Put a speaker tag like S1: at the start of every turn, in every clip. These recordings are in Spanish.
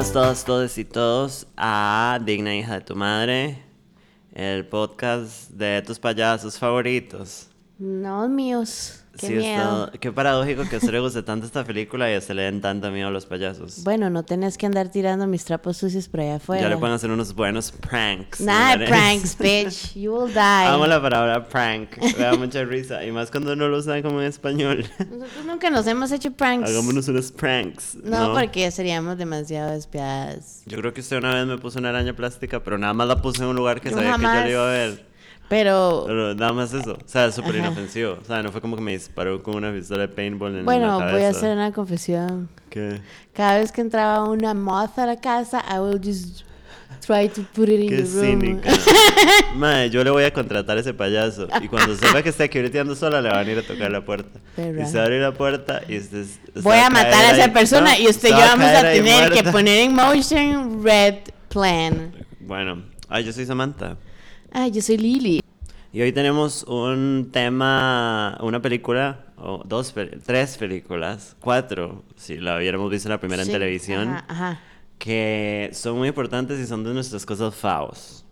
S1: Bienvenidos todos, todos y todos a Digna Hija de tu Madre, el podcast de tus payasos favoritos.
S2: No míos. Qué
S1: Sí,
S2: miedo.
S1: esto- qué paradójico que a usted le guste tanto esta película y a usted le den tanto miedo a los payasos.
S2: Bueno, no tenés que andar tirando mis trapos sucios por allá afuera.
S1: ya le pueden hacer unos buenos pranks.
S2: Nada de pranks, bitch. You will die.
S1: Amo la palabra prank, me da mucha risa. Y más cuando no lo usan como en español.
S2: Nosotros nunca nos hemos hecho pranks.
S1: Hagámonos unos pranks.
S2: no, porque seríamos demasiado despiadadas.
S1: Yo creo que usted una vez me puso una araña plástica, pero nada más la puse en un lugar que
S2: Yo
S1: sabía que yo
S2: jamás.
S1: le iba a ver.
S2: Pero,
S1: Pero nada más eso. O sea, súper inofensivo. O sea, no fue como que me disparó con una pistola de paintball en
S2: bueno,
S1: la cabeza.
S2: voy a hacer una confesión.
S1: ¿Qué?
S2: Cada vez que entraba una moth a la casa, I will just try to put it in
S1: Qué
S2: the room.
S1: cínica. Madre, yo le voy a contratar a ese payaso. Y cuando sepa que está aquí breteando sola, le van a ir a tocar la puerta.
S2: Perra.
S1: Y se a abrir la puerta y usted,
S2: Voy
S1: va
S2: a matar a esa
S1: ahí.
S2: persona
S1: No,
S2: y usted y yo
S1: va
S2: vamos a tener que poner en motion red plan.
S1: Bueno, ay, yo soy Samantha.
S2: Ay, yo soy Lily.
S1: Y hoy tenemos un tema, una película, o dos, tres películas, cuatro, si la hubiéramos visto la primera
S2: Sí,
S1: en televisión,
S2: Ajá, ajá.
S1: que son muy importantes y son de nuestras cosas favos.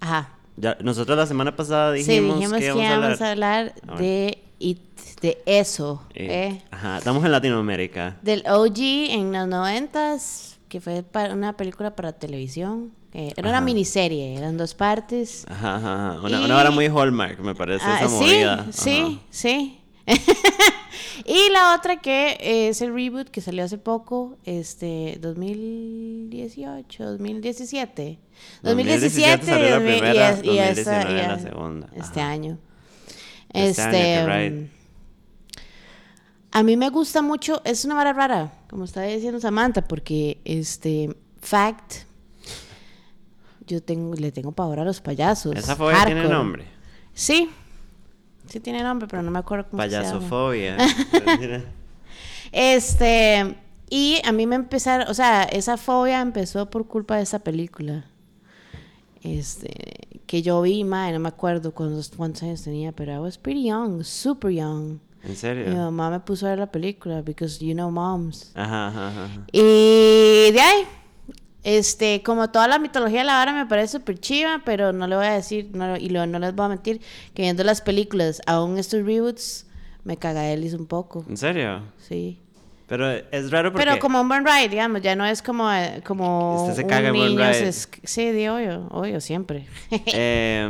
S2: ajá.
S1: Ya, nosotros la semana pasada
S2: Sí,
S1: dijimos,
S2: dijimos
S1: que
S2: que
S1: íbamos a
S2: íbamos a
S1: hablar.
S2: hablar
S1: Ah,
S2: de, it, de eso.
S1: Eh,
S2: ¿eh?
S1: Ajá, estamos en Latinoamérica.
S2: Del OG en los noventas, que fue para una película para televisión. eh, era una
S1: Ajá.
S2: miniserie, eran dos partes.
S1: Ajá, ajá. Una,
S2: Y-
S1: una hora muy Hallmark, me parece,
S2: Ah,
S1: esa
S2: sí,
S1: movida.
S2: sí, sí. y la otra que es el reboot que salió hace poco, este 2018, 2017.
S1: 2017 salió la
S2: 2000 y
S1: primera,
S2: es- y esta-
S1: 2019
S2: y
S1: la segunda.
S2: Este
S1: Ajá.
S2: año.
S1: Este año, qué right.
S2: mm, A mí me gusta mucho, es una vara rara, como estaba diciendo Samantha, porque este fact yo tengo le tengo pavor a los payasos.
S1: Esa fobia tiene nombre.
S2: Sí. Sí tiene nombre, pero no me acuerdo cómo se.
S1: Payasofobia.
S2: Este, y a mí me empezaron, o sea, esa fobia empezó por culpa de esa película. Este, que yo vi, madre, no me acuerdo cuántos, cuántos años tenía, pero I was pretty young, super young.
S1: ¿En
S2: Mi
S1: serio?
S2: mamá me puso a ver la película, because you know moms.
S1: Ajá, ajá, ajá.
S2: Y de ahí, este, como toda la mitología de la vara me parece súper chiva, pero no le voy a decir, no, y lo- no les voy a mentir, que viendo las películas, aún estos reboots, me cagadelis un poco,
S1: ¿En serio?
S2: sí.
S1: Pero es raro porque...
S2: Pero como un buen ride, digamos, ya no es como, eh, como
S1: Usted se
S2: un
S1: caga en buen
S2: niño,
S1: ride.
S2: se es- sí, de obvio, obvio, siempre.
S1: Eh,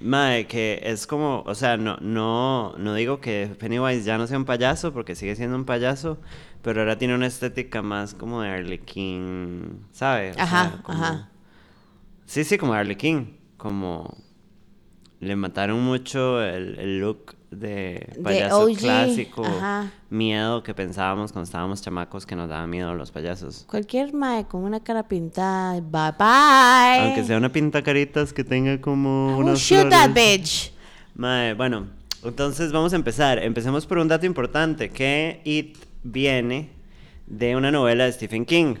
S1: mae, que es como, o sea, no, no, no digo que Pennywise ya no sea un payaso, porque sigue siendo un payaso, pero ahora tiene una estética más como de Arlequín, ¿sabe? O sea,
S2: Ajá,
S1: como-
S2: ajá.
S1: Sí, sí, como Arlequín, como le mataron mucho el, el look de payaso clásico,
S2: ajá.
S1: miedo que pensábamos cuando estábamos chamacos que nos daba miedo los payasos.
S2: Cualquier mae con una cara pintada, bye bye.
S1: Aunque sea una pinta caritas que tenga como
S2: will
S1: unas
S2: shoot that bitch.
S1: Mae, bueno, entonces vamos a empezar. Empecemos por un dato importante, que It viene de una novela de Stephen King,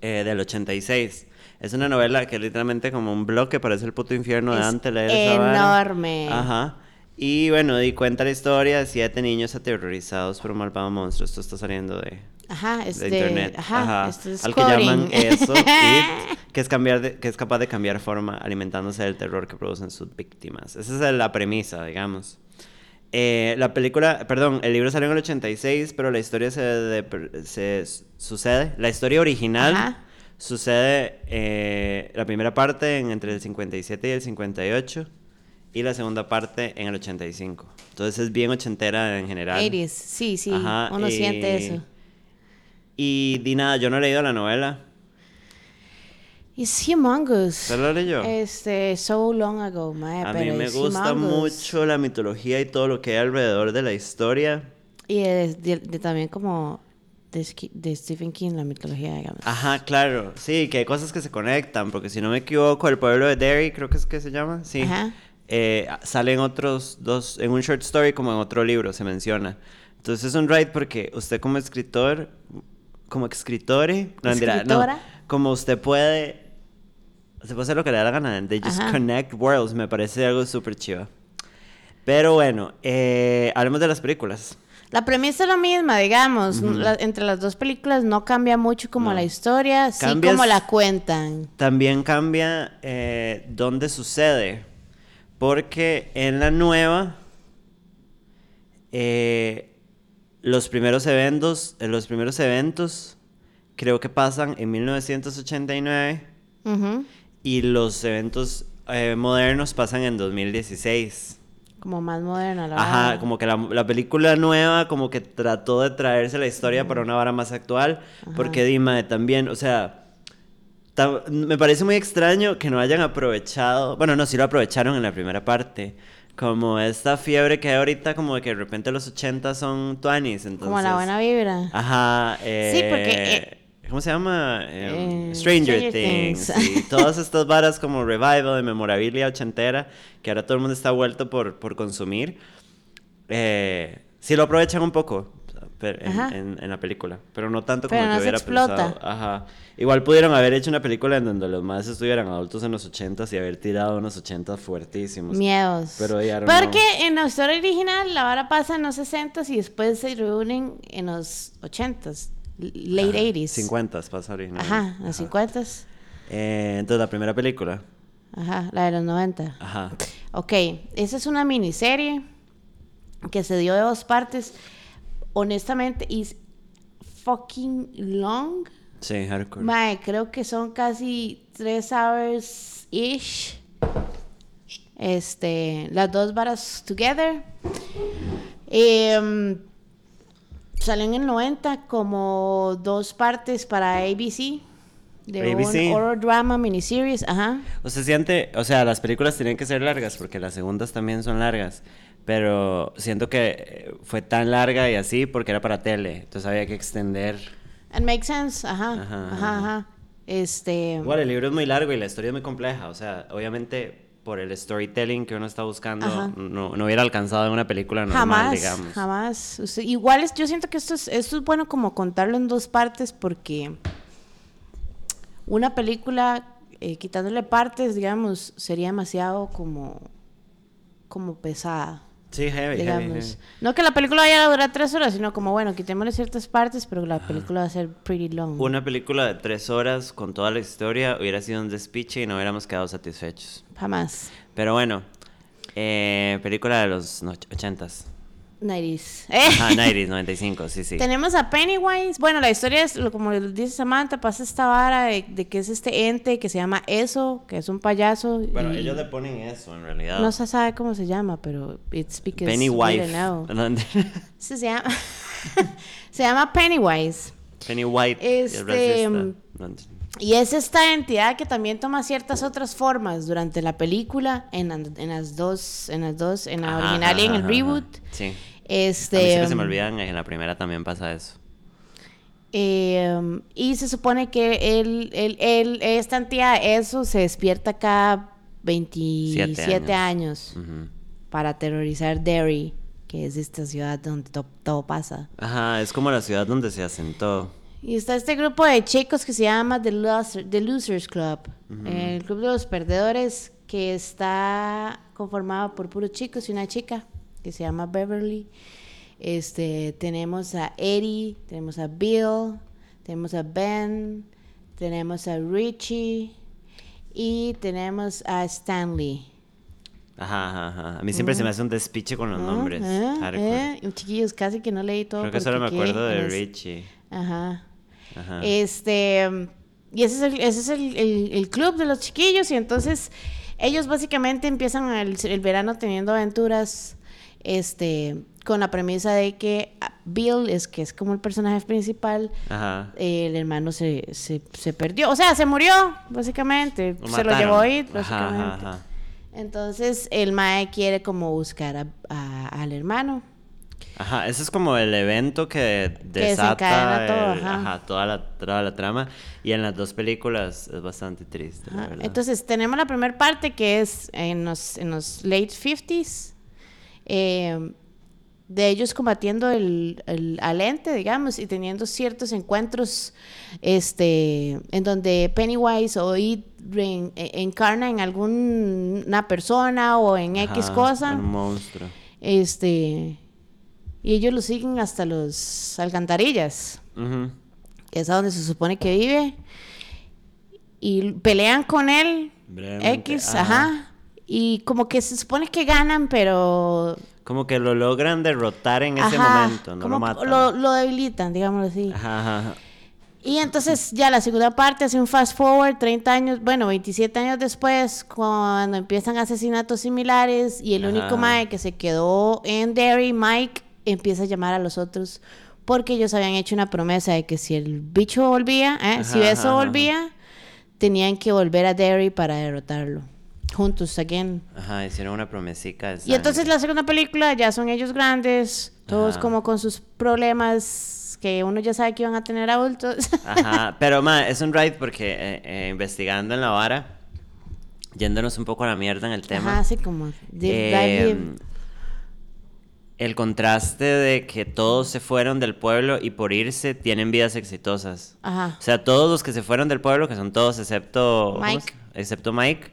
S1: eh, del 86. Es una novela que es literalmente como un bloque, parece el puto infierno de
S2: Es
S1: Dante leer esa vara.
S2: enorme.
S1: Ajá. Y bueno, di cuenta la historia de siete niños aterrorizados por un malvado monstruo. Esto está saliendo de,
S2: Ajá,
S1: de
S2: este,
S1: internet.
S2: Ajá, este es
S1: Al que llaman eso, It, que es, cambiar de- que es capaz de cambiar forma alimentándose del terror que producen sus víctimas. Esa es la premisa, digamos. Eh, la película, perdón, el libro salió en el 86, pero la historia se, de- se sucede, la historia original
S2: Ajá.
S1: sucede eh, la primera parte en entre el 57 y el 58 y la segunda parte en el 85. Entonces es bien ochentera en general.
S2: 80s, sí, sí,
S1: Ajá,
S2: uno siente
S1: y-
S2: eso.
S1: Y di nada, yo no he leído la novela.
S2: It's humongous.
S1: ¿Usted lo leyó?
S2: Este, so long ago, mae,
S1: A mí
S2: pero
S1: me
S2: it's
S1: gusta
S2: humongous.
S1: mucho la mitología y todo lo que hay alrededor de la historia.
S2: Y de, de- de también como de Stephen King, la mitología, digamos.
S1: Ajá, claro. Sí, que hay cosas que se conectan, porque si no me equivoco, el pueblo de Derry, creo que es que se llama, sí.
S2: Ajá.
S1: Eh, salen otros dos, en un short story como en otro libro se menciona. Entonces es un ride porque usted como escritor, como escritore, no, mentira, no, como usted puede, se puede hacer lo que le da la gana, they just
S2: Ajá.
S1: connect worlds, me parece algo súper chido. Pero bueno, eh, hablemos de las películas.
S2: La premisa es la misma, digamos. La- entre las dos películas no cambia mucho como
S1: No.
S2: la historia, sí
S1: Cambias-
S2: como la cuentan.
S1: También cambia eh, dónde sucede. Porque en la nueva, eh, los, primeros eventos, eh, los primeros eventos creo que pasan en 1989
S2: Ujú.
S1: y los eventos eh, modernos pasan en 2016.
S2: Como más moderna la
S1: Ajá, como que la, la película nueva como que trató de traerse la historia para una vara más actual, porque Dima también, o sea, me parece muy extraño que no hayan aprovechado, bueno, no, sí lo aprovecharon en la primera parte, como esta fiebre que hay ahorita, como de que de repente los 80 son 20s, entonces...
S2: Como la buena vibra.
S1: Ajá, eh,
S2: Sí, porque, eh,
S1: ¿Cómo se llama? Em,
S2: eh,
S1: Stranger,
S2: Stranger
S1: Things.
S2: Things.
S1: sí, todas estas varas como revival de memorabilia ochentera que ahora todo el mundo está vuelto por, por consumir. Eh, sí lo aprovechan un poco pero- en, en- en la película, pero no tanto
S2: Pero
S1: como
S2: no
S1: yo hubiera
S2: explota.
S1: pensado. Ajá. Igual pudieron haber hecho una película en donde los más estuvieran adultos en los ochentas y haber tirado unos ochentas fuertísimos.
S2: Miedos.
S1: Pero.
S2: Porque en la historia original la vara pasa en los 60s y después se reúnen en los 80s, late
S1: Ajá,
S2: 80s.
S1: 50 pasa original.
S2: Ajá, los 50s.
S1: Eh, entonces la primera película.
S2: Ajá, la de los 90.
S1: Ajá.
S2: Ok, esa es una miniserie que se dio de dos partes. Honestamente, is fucking long.
S1: Sí, hardcore.
S2: Mae, creo que son casi tres hours ish. Este, las dos varas together. Em, salió en el 90 como dos partes para ABC. De
S1: ABC.
S2: un horror drama miniseries, ajá.
S1: O sea, siente, o sea, las películas tienen que ser largas porque las segundas también son largas, pero siento que eh, fue tan larga y así porque era para tele, entonces había que extender.
S2: It makes sense, ajá,
S1: Ajá,
S2: ajá,
S1: ajá.
S2: Este,
S1: Igual el libro es muy largo y la historia es muy compleja, o sea, obviamente por el storytelling que uno está buscando no, no hubiera alcanzado en una película normal,
S2: jamás,
S1: digamos.
S2: jamás. Usted- igual es, yo siento que esto es, esto es bueno como contarlo en dos partes porque una película eh, quitándole partes, digamos, sería demasiado como, como pesada.
S1: Sí, heavy,
S2: digamos.
S1: heavy.
S2: No que la película vaya a durar tres horas, sino como, bueno, quitémosle ciertas partes, pero la película va a ser pretty long.
S1: Una película de tres horas con toda la historia hubiera sido un despiche y no hubiéramos quedado satisfechos.
S2: Jamás.
S1: Pero bueno, eh, película de los ochentas.
S2: 90s.
S1: Ajá, 90s, 95, sí, sí.
S2: Tenemos a Pennywise. Bueno, la historia es, lo- como dice Samantha, pasa esta vara de, de que es este ente que se llama Eso, que es un payaso.
S1: Bueno,
S2: y
S1: ellos le ponen eso en realidad.
S2: No se sabe cómo se llama, pero it's because
S1: Pennywise.
S2: Sí, se llama, se llama Pennywise.
S1: Penny White.
S2: Este,
S1: el racista. ¿Dónde?
S2: Y es esta entidad que también toma ciertas otras formas durante la película, en, la- en las dos, en las dos, en la
S1: Ajá,
S2: original y en
S1: ajá,
S2: el
S1: ajá,
S2: reboot.
S1: ajá. Sí.
S2: Este,
S1: a mí siempre se me
S2: um,
S1: olvidan, en la primera también pasa eso.
S2: Eh, y se supone que él, él, él- esta entidad, eso, se despierta cada 27
S1: Siete
S2: años,
S1: Ujú.
S2: para aterrorizar Derry, que es esta ciudad donde to- todo pasa.
S1: Ajá, es como la ciudad donde se asentó.
S2: Y está este grupo de chicos que se llama The, Loser- The Losers Club, el club de los perdedores, que está conformado por puros chicos y una chica que se llama Beverly. Este, tenemos a Eddie, tenemos a Bill, tenemos a Ben, tenemos a Richie y tenemos a Stanley.
S1: Ajá, ajá, ajá. A mí siempre se me hace un despiche con los
S2: Ah,
S1: nombres.
S2: ah,
S1: hardcore.
S2: eh, Chiquillos, casi que no leí todo.
S1: Creo que solo me acuerdo de Richie.
S2: Ajá.
S1: Ajá.
S2: Este, y ese es, el, ese es el, el- el club de los chiquillos y entonces ellos básicamente empiezan el, el verano teniendo aventuras, este, con la premisa de que Bill es que es como el personaje principal,
S1: Ajá.
S2: el hermano se, se, se perdió, o sea, se murió, básicamente,
S1: Lo
S2: se lo llevó ahí,
S1: Ajá,
S2: básicamente.
S1: ajá, ajá.
S2: Entonces el mae quiere como buscar a- a- al hermano.
S1: Ajá, ese es como el evento que desata
S2: desencadena todo,
S1: el-
S2: ajá.
S1: ajá, toda, la, toda la trama. Y en las dos películas es bastante triste, la.
S2: Entonces tenemos la primera parte que es en los, en los late 50s, eh, de ellos combatiendo el, el, al ente, digamos, y teniendo ciertos encuentros este, en donde Pennywise o It re- e- encarna en alguna persona o en X
S1: Ajá,
S2: cosa.
S1: Un monstruo.
S2: Este. Y ellos lo siguen hasta los alcantarillas,
S1: Ujú.
S2: que es a donde se supone que vive. Y pelean con él,
S1: Brevemente,
S2: X,
S1: ajá.
S2: ajá. Y como que se supone que ganan, pero...
S1: Como que lo logran derrotar en ese momento, no
S2: como
S1: lo matan.
S2: Lo, lo debilitan, digámoslo así.
S1: Ajá, ajá.
S2: Y entonces ya la segunda parte hace un fast forward, 30 años, bueno, 27 años después, cuando empiezan asesinatos similares y el único. Mike que se quedó en Derry, Mike, empieza a llamar a los otros porque ellos habían hecho una promesa de que si el bicho volvía, ¿eh? si eso volvía, tenían que volver a Derry para derrotarlo. Juntos, again.
S1: Ajá, hicieron una promesica.
S2: Y entonces la segunda película ya son ellos grandes, todos
S1: Ajá.
S2: como con sus problemas que uno ya sabe que iban a tener adultos.
S1: Ajá, pero ma, es un ride porque eh, eh, investigando en la vara, yéndonos un poco a la mierda en el tema.
S2: Ajá, así como.
S1: eh,
S2: deep.
S1: el contraste de que todos se fueron del pueblo y por irse tienen vidas exitosas.
S2: Ajá.
S1: O sea, todos los que se fueron del pueblo, que son todos excepto ¿cómo
S2: Mike.
S1: excepto Mike,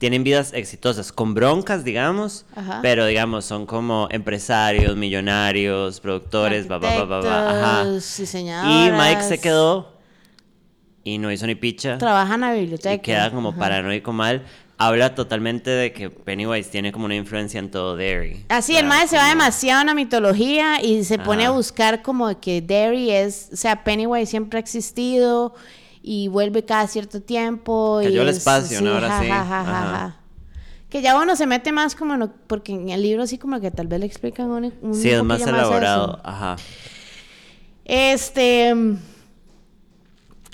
S1: tienen vidas exitosas, con broncas, digamos,
S2: Ajá.
S1: pero digamos, son como empresarios, millonarios, productores, ba, ba, ba, ba, ajá.
S2: Arquitectos,
S1: Y. Mike se quedó y no hizo ni picha.
S2: Trabaja en la biblioteca.
S1: Y queda como
S2: Ajá.
S1: paranoico mal. Habla totalmente de que Pennywise tiene como una influencia en todo Derry.
S2: Así, el mae se va demasiado en la mitología y se pone a
S1: Ajá.
S2: buscar como que Derry es, o sea, Pennywise siempre ha existido y vuelve cada cierto tiempo. y
S1: Cayó al
S2: es-
S1: espacio, ¿no? Ahora
S2: ja,
S1: sí.
S2: ja, ja, ja,
S1: Ajá.
S2: ja. Que ya uno se mete más como, porque en el libro así como que tal vez le explican un, un
S1: Sí, es más elaborado.
S2: eso.
S1: Ajá.
S2: Este.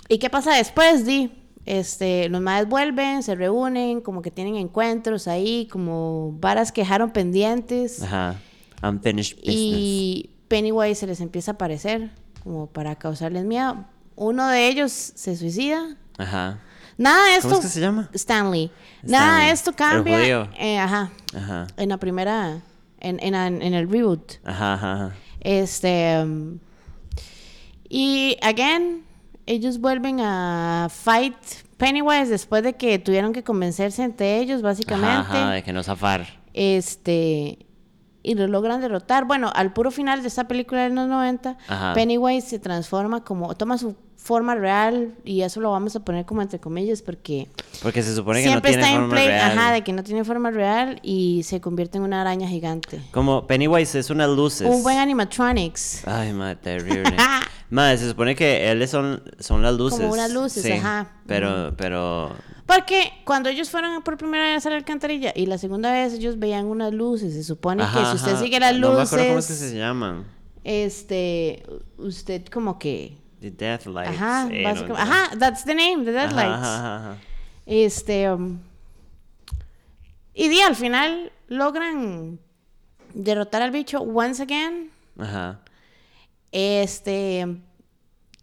S2: ¿Y qué pasa después, Di? Este, los madres vuelven, se reúnen, como que tienen encuentros ahí, como varas que dejaron pendientes.
S1: Ajá. Unfinished business.
S2: Y Pennywise se les empieza a aparecer, como para causarles miedo. Uno de ellos se suicida.
S1: Ajá.
S2: Nada de esto.
S1: ¿Cómo es que se llama?
S2: Stanley. Nada de esto
S1: El
S2: cambia.
S1: judío.
S2: eh, ajá.
S1: Ajá.
S2: En la primera. En, en, en el reboot.
S1: Ajá, ajá, ajá.
S2: Este. um, y, again, ellos vuelven a fight Pennywise después de que tuvieron que convencerse entre ellos, básicamente.
S1: Ajá, ajá, de que no zafar.
S2: Este. Y lo logran derrotar. Bueno, al puro final de esta película de los 90,
S1: Ajá.
S2: Pennywise se transforma como. toma su forma real. Y eso lo vamos a poner como entre comillas porque.
S1: Porque se supone que
S2: Siempre
S1: no tiene
S2: está en play,
S1: real.
S2: ajá, de que no tiene forma real y se convierte en una araña gigante.
S1: Como Pennywise es unas luces.
S2: Un buen animatronics.
S1: Ay, madre, terrible. madre, se supone que él son, son las luces.
S2: Como unas luces,
S1: sí,
S2: ajá.
S1: Pero, pero...
S2: Porque cuando ellos fueron por primera vez a la alcantarilla y la segunda vez ellos veían unas luces, se supone que si usted
S1: ajá.
S2: sigue las
S1: No me
S2: luces,
S1: acuerdo cómo es que se llaman.
S2: este, usted como que,
S1: The Death Lights.
S2: ajá,
S1: eh, no,
S2: ajá, that's the name, the
S1: Ajá,
S2: deadlights.
S1: ajá, ajá, ajá.
S2: Este, um, y di, al final logran derrotar al bicho once again.
S1: Ajá.
S2: Este,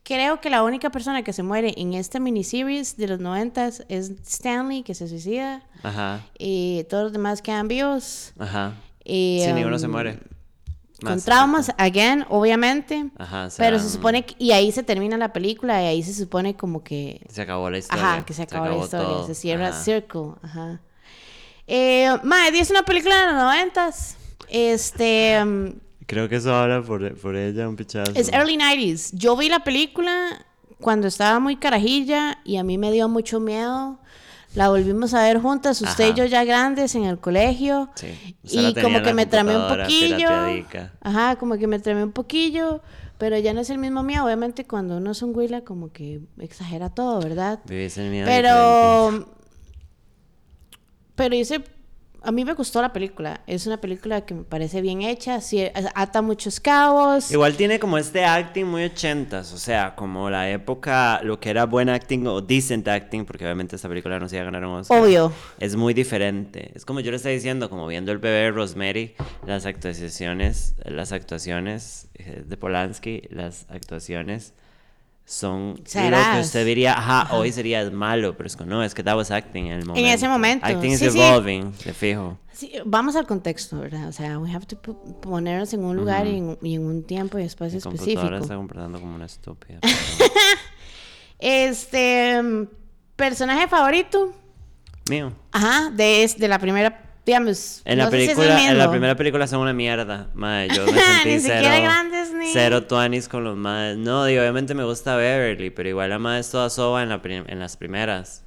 S2: creo que la única persona que se muere en esta miniseries de los noventas es Stanley, que se suicida.
S1: Ajá.
S2: Y todos los demás quedan vivos.
S1: Ajá.
S2: Y,
S1: Sí, ninguno se
S2: um,
S1: muere.
S2: Con
S1: Más,
S2: traumas, again, obviamente.
S1: Ajá, se
S2: pero se supone que, y ahí se termina la película y ahí se supone como que
S1: Se acabó la historia.
S2: Ajá, que se acabó, la historia,
S1: todo.
S2: se cierra
S1: Ajá.
S2: Circle, ajá. Eh, es una película de los noventas. Este um,
S1: Creo que eso habla por, por ella un pichazo.
S2: es early 90s. Yo vi la película cuando estaba muy carajilla y a mí me dio mucho miedo. La volvimos a ver juntas, usted y yo ya grandes en el colegio.
S1: Sí.
S2: Y como que me tramé un poquillo. Ajá, como que me tramé un poquillo. Pero ya no es el mismo miedo. Obviamente cuando uno es un güila como que exagera todo, ¿verdad?
S1: Vivís el miedo.
S2: Pero. Pero hice. A mí me gustó la película. Es una película que me parece bien hecha. Sí, ata muchos cabos.
S1: Igual tiene como este acting muy ochentas, o sea, como la época, lo que era buen acting o decent acting, porque obviamente esta película no se iba a ganar un Oscar.
S2: Obvio.
S1: Es muy diferente. Es como yo le estaba diciendo, como viendo el bebé de Rosemary, las actuaciones, las actuaciones eh, de Polanski, las actuaciones son lo que usted diría, ajá, hoy sería malo, pero es que no, es que that was acting en el momento.
S2: ese momento,
S1: Acting is
S2: sí, sí.
S1: evolving, de fijo.
S2: Sí, vamos al contexto, ¿verdad? O sea, we have to ponernos en un lugar y, en, y en un tiempo y espacio
S1: Mi
S2: específico.
S1: está comportando como una estúpida.
S2: Este. mm, Personaje favorito.
S1: Mío.
S2: Ajá, de, de la primera digamos,
S1: En la
S2: no sé si
S1: película, en la primera película son una mierda, mae, yo me sentí
S2: Ni
S1: cero,
S2: siquiera grandes ni-
S1: cero tuanis con los maes. No, digo, obviamente me gusta Beverly, pero igual la mae es toda soba en, la en las primeras.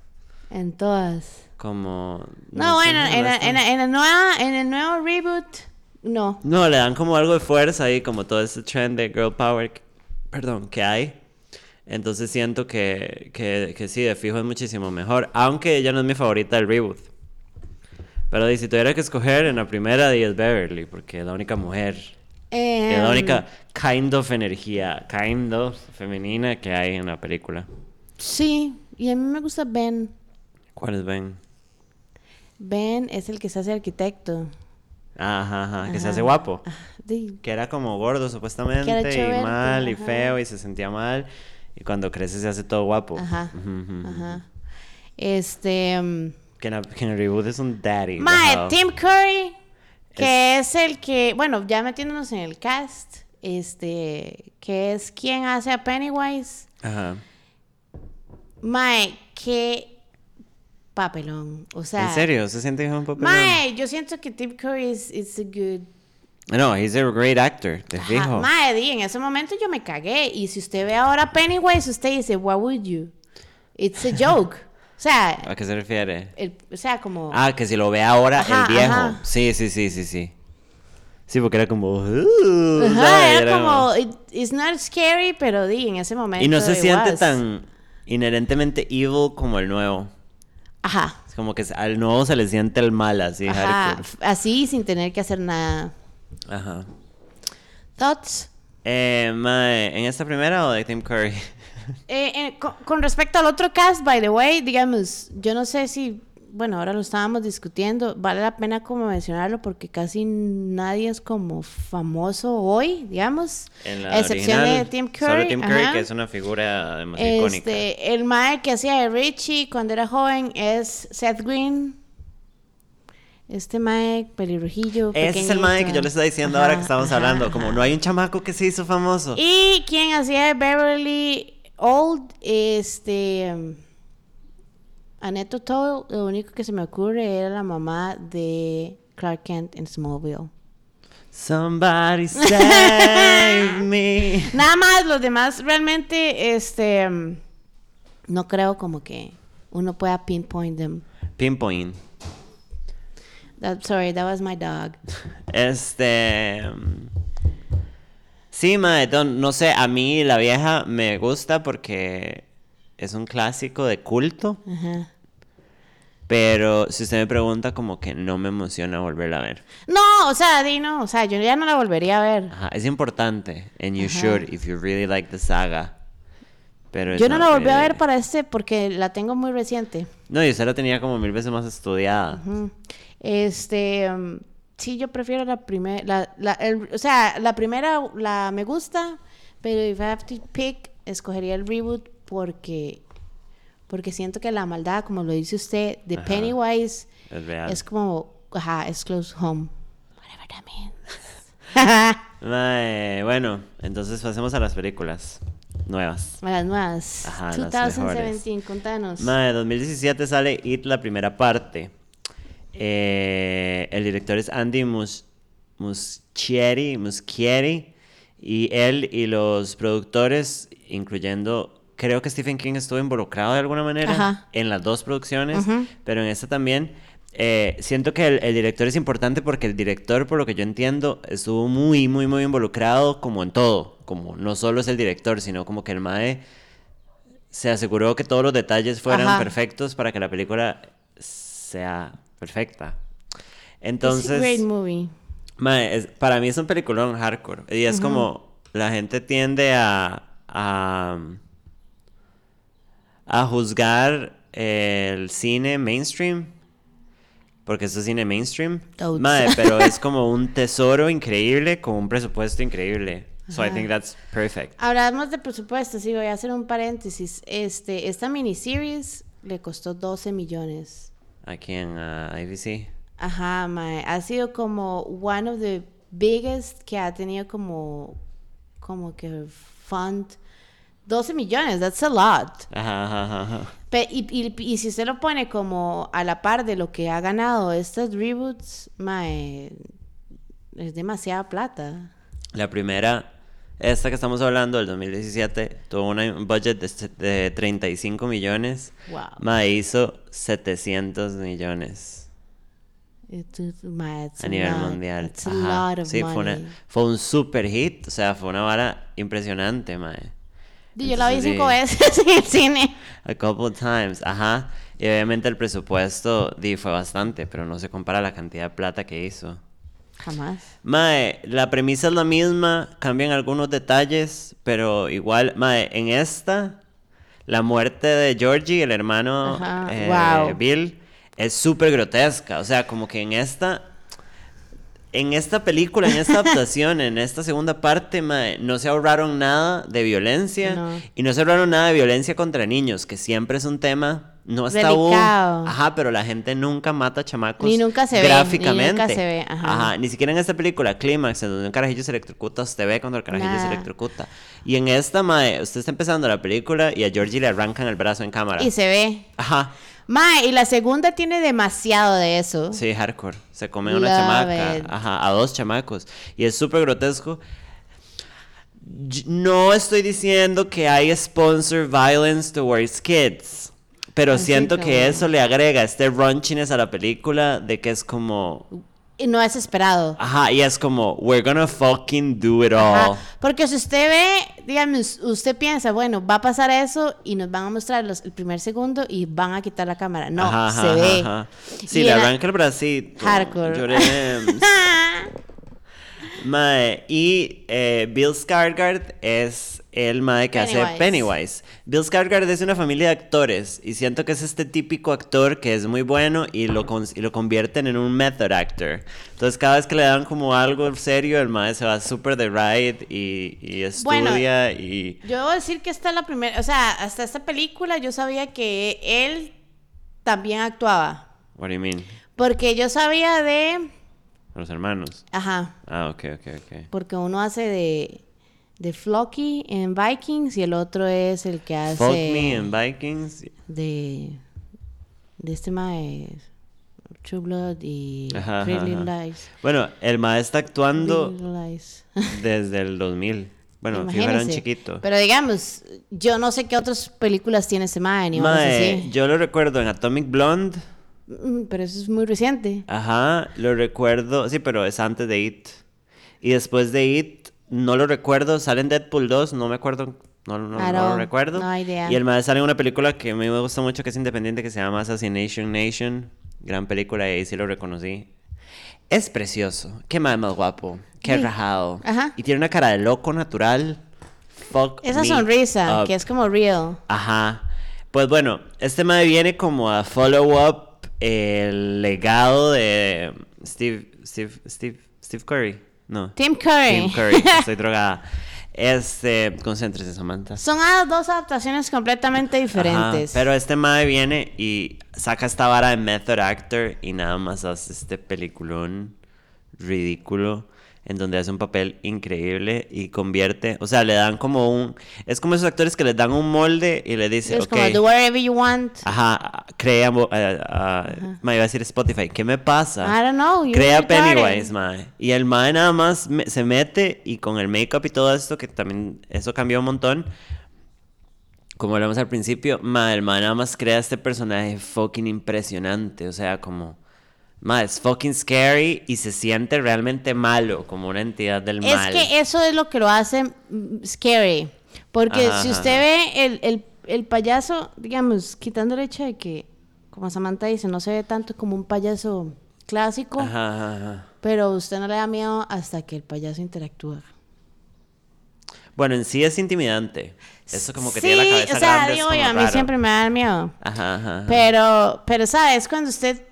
S2: En todas.
S1: Como...
S2: No,
S1: sé,
S2: bueno, en, la- en, la- en, el nueva, en el nuevo reboot, no.
S1: No, le dan como algo de fuerza ahí, como todo ese trend de girl power, que- perdón, que hay. Entonces siento que, que, que sí, de fijo es muchísimo mejor, aunque ella no es mi favorita del reboot. Pero si tuviera que escoger en la primera, di es Beverly, porque es la única mujer, es la
S2: Em,
S1: única kind of energía, kind of femenina que hay en la película.
S2: Sí, y a mí me gusta Ben.
S1: ¿Cuál es Ben?
S2: Ben es el que se hace arquitecto.
S1: Ajá, ajá, que se hace guapo.
S2: Ah, di-
S1: Que era como gordo supuestamente, y mal, y feo, y se sentía mal. Y cuando crece se hace todo guapo.
S2: Ajá, ajá. Este... um,
S1: Que que el reboot es un daddy.
S2: Mae. Tim Curry, que es... el que, bueno, ya metiéndonos en el cast, este, que es quien hace a Pennywise.
S1: Ajá.
S2: Mae, qué papelón. O sea,
S1: ¿En serio? ¿Se siente un papel?
S2: Mae, yo siento que Tim Curry es it's a good.
S1: No, he's a great actor, te
S2: Ajá,
S1: fijo.
S2: Mae, di, en ese momento yo me cagué. Y si usted ve ahora Pennywise, usted dice, what would you? It's a joke. O sea,
S1: ¿A qué se refiere?
S2: el- o sea, como.
S1: Ah, que si lo ve ahora
S2: Ajá,
S1: el viejo.
S2: ajá.
S1: Sí, sí, sí, sí, sí. Sí, porque era como... "Uh",
S2: Ajá,
S1: ¿sabes?
S2: era como, it- it's not scary, pero di, en ese momento.
S1: Y no se siente
S2: was.
S1: tan inherentemente evil como el nuevo.
S2: Ajá.
S1: Es como que al nuevo se le siente el mal así,
S2: Ajá, así sin tener que hacer nada.
S1: Ajá.
S2: Thoughts?
S1: Eh, ¿en esta primera o de Tim Curry?
S2: Eh, eh, con, con respecto al otro cast, by the way, digamos, yo no sé si, bueno, ahora lo estábamos discutiendo, vale la pena como mencionarlo porque casi nadie es como famoso hoy, digamos,
S1: En la
S2: excepción
S1: original,
S2: de Tim Curry.
S1: Solo Tim Curry,
S2: ajá.
S1: que es una figura demasiado icónica.
S2: Este, el mae que hacía de Richie cuando era joven es Seth Green. Este mae pelirrojillo.
S1: Ese es el mae que yo le estaba diciendo ahora que estamos
S2: ajá,
S1: hablando. Como no hay un chamaco que se hizo famoso.
S2: Y quien hacía de Beverly Old, este. O'Toole, lo único que se me ocurre era la mamá de Clark Kent en Smallville.
S1: Somebody save me.
S2: Nada más, los demás realmente, este. No creo como que uno pueda pinpoint them.
S1: Pinpoint.
S2: That, sorry, that was my dog.
S1: Este. Sí, mae, don- no sé, a mí la vieja me gusta porque es un clásico de culto.
S2: Ajá.
S1: Pero si usted me pregunta, como que no me emociona volverla a ver.
S2: No, o sea, di no, o sea, yo ya no la volvería a ver.
S1: Ajá, es importante. And you
S2: Ajá.
S1: should if you really like the saga. Pero
S2: Yo no la volví a ver para este porque la tengo muy reciente.
S1: No, y usted la tenía como mil veces más estudiada.
S2: Este, um, sí, yo prefiero la primera, la, la- el- o sea, la primera la me gusta, pero if I have to pick, escogería el reboot porque, porque siento que la maldad, como lo dice usted, de
S1: Ajá.
S2: Pennywise,
S1: Es real.
S2: es como, ajá, es close home. Whatever that means.
S1: Bueno, entonces pasemos a las películas nuevas.
S2: A las nuevas.
S1: Ajá, las
S2: 2017, contanos.
S1: Mae, 2017 sale It la primera parte. Eh, el director es Andy Mus Muschietti, Muschietti y él y los productores, incluyendo, creo que Stephen King estuvo involucrado de alguna manera
S2: Ajá.
S1: en las dos producciones, pero en esta también. eh, siento que el, el director es importante porque el director, por lo que yo entiendo, estuvo muy, muy, muy involucrado como en todo. Como no solo es el director, sino como que el MAE se aseguró que todos los detalles fueran
S2: Ajá.
S1: perfectos para que la película sea perfecta.
S2: It's a
S1: Entonces,
S2: great movie.
S1: mae, es- para mí es un peliculón hardcore. Y es como la gente tiende a, a, a juzgar el cine mainstream. Porque esto es cine mainstream.
S2: Totes.
S1: Pero es como un tesoro increíble con un presupuesto increíble. So I think that's perfect.
S2: Hablamos de presupuesto, sí, voy a hacer un paréntesis. Este, esta miniseries le costó 12 millones.
S1: Aquí en ah, IBC.
S2: Ajá, mae. Ha sido como one of the biggest que ha tenido como, como que fund 12 millones, that's a lot.
S1: Ajá, ajá, ajá, ajá.
S2: Pe- y, y- y si usted lo pone como a la par de lo que ha ganado estas reboots, mae, es demasiada plata.
S1: La primera, esta que estamos hablando, del 2017, tuvo un budget de, de 35 millones.
S2: Wow.
S1: Mae, hizo 700 millones
S2: It is- mae, it's
S1: a nivel
S2: lot-
S1: mundial.
S2: it's a
S1: Ajá.
S2: lot of
S1: Sí, fue, una-
S2: money.
S1: fue un super hit. O sea, fue una vara impresionante, mae.
S2: Yo la vi cinco
S1: sí.
S2: veces en el cine.
S1: A couple times, ajá. Y obviamente el presupuesto di, fue bastante, pero no se compara a la cantidad de plata que hizo.
S2: Jamás.
S1: Mae, la premisa es la misma, cambian algunos detalles, pero igual, Mae, en esta, la muerte de Georgie, el hermano eh,
S2: wow.
S1: Bill, es súper grotesca. O sea, como que en esta, en esta película, en esta adaptación, en esta segunda parte, Mae, no se ahorraron nada de violencia
S2: No.
S1: y no se ahorraron nada de violencia contra niños, que siempre es un tema. No está.
S2: Delicado.
S1: Ajá, pero la gente nunca mata chamacos
S2: Ni nunca se ve, ni
S1: gráficamente.
S2: nunca se ve, ajá.
S1: ni siquiera en esta película, Clímax, en donde un carajillo se electrocuta, usted ve cuando el carajillo se
S2: Nada.
S1: electrocuta. Y en esta, mae, usted está empezando la película y a Georgie le arrancan el brazo en cámara.
S2: Y se ve.
S1: Ajá,
S2: Mae, y la segunda tiene demasiado de eso.
S1: sí, hardcore. Se come una
S2: Love
S1: chamaca,
S2: it.
S1: ajá, a dos chamacos. Y es súper grotesco. No estoy diciendo que hay sponsor violence towards kids. Pero
S2: Así
S1: siento
S2: como-
S1: que eso le agrega este raunchiness a la película de que es como
S2: Y no es esperado.
S1: Ajá, y es como, we're gonna fucking do it all.
S2: Ajá, Porque si usted ve, digamos, usted piensa, bueno, va a pasar eso y nos van a mostrar los- el primer segundo y van a quitar la cámara. No,
S1: Ajá,
S2: se
S1: ajá,
S2: ve.
S1: ajá. Sí,
S2: Y
S1: le arranca el bracito.
S2: Hardcore.
S1: Lloré. mae, y eh, Bill Skarsgård es el mae que hace
S2: Pennywise.
S1: Bill Skarsgård es de una familia de actores y siento que es este típico actor que es muy bueno y lo, y lo convierten en un method actor. Entonces cada vez que le dan como algo serio, el mae se va súper de ride y, y
S2: Bueno,
S1: estudia y...
S2: Yo debo decir que esta es la primera, o sea, hasta esta película yo sabía que él también actuaba.
S1: What do you mean?
S2: Porque yo sabía de,
S1: Los hermanos.
S2: ajá,
S1: Ah, ok, ok, ok.
S2: porque uno hace de, de Flocky en Vikings y el otro es el que hace
S1: Fuck Me en Vikings.
S2: de, de este mae True Blood y
S1: Ajá,
S2: Pretty Lies.
S1: Bueno, el mae está actuando desde el 2000. Bueno, fijo, era un
S2: Imagínese.
S1: chiquito.
S2: Pero digamos, yo no sé qué otras películas tiene ese mae, ni
S1: Mae,
S2: así.
S1: yo lo recuerdo en Atomic Blonde.
S2: Mm, Pero eso es muy reciente.
S1: Ajá, lo recuerdo. Sí, pero es antes de It. Y después de It, no lo recuerdo. Sale en Deadpool 2, no me acuerdo. No, no, no lo recuerdo.
S2: no idea.
S1: Y el mae sale en una película que a mí me gusta mucho, que es independiente, que se llama Assassination Nation. Gran película, y ahí sí lo reconocí. Es precioso. Qué mae más guapo. Qué
S2: Sí.
S1: rajado.
S2: Ajá.
S1: Y tiene una cara de loco natural. Fuck
S2: Esa
S1: me
S2: sonrisa,
S1: up.
S2: que es como real.
S1: Ajá. Pues bueno, este mae viene como a follow up el legado de Steve, Steve, Steve, Steve Curry. No.
S2: Tim Curry.
S1: Tim Curry. Estoy drogada. Este, concéntrese, Samantha.
S2: Son dos adaptaciones completamente diferentes.
S1: Ajá, pero este mae viene y saca esta vara de method actor y nada más hace este peliculón ridículo en donde hace un papel increíble y convierte, o sea, le dan como un, es como esos actores que les dan un molde y le dicen,
S2: es
S1: ok,
S2: como do whatever you want.
S1: ajá, crea, mo- eh, ah, mae, iba a decir Spotify, ¿qué me pasa?
S2: I don't know. you're
S1: Crea. Pennywise, mae. Y el mae nada más me- se mete y con el make-up y todo esto, que también eso cambió un montón. Como hablamos al principio, mae nada más crea este personaje fucking impresionante. O sea, como, mae, es fucking scary y se siente realmente malo, como una entidad del
S2: Es
S1: mal.
S2: que eso es lo que lo hace mm, scary. Porque
S1: Ajá,
S2: si
S1: ajá,
S2: usted ve el, el, el payaso, digamos, quitando el hecho de que, como Samantha dice, no se ve tanto como un payaso clásico,
S1: Ajá,
S2: pero usted no le da miedo hasta que el payaso interactúa.
S1: Bueno, en sí es intimidante. Eso como que
S2: sí,
S1: tiene la cabeza
S2: o sea,
S1: grande. es
S2: digo
S1: como
S2: yo, a mí
S1: raro.
S2: siempre me da miedo.
S1: Ajá, ajá, ajá.
S2: Pero, pero, ¿sabes? Cuando usted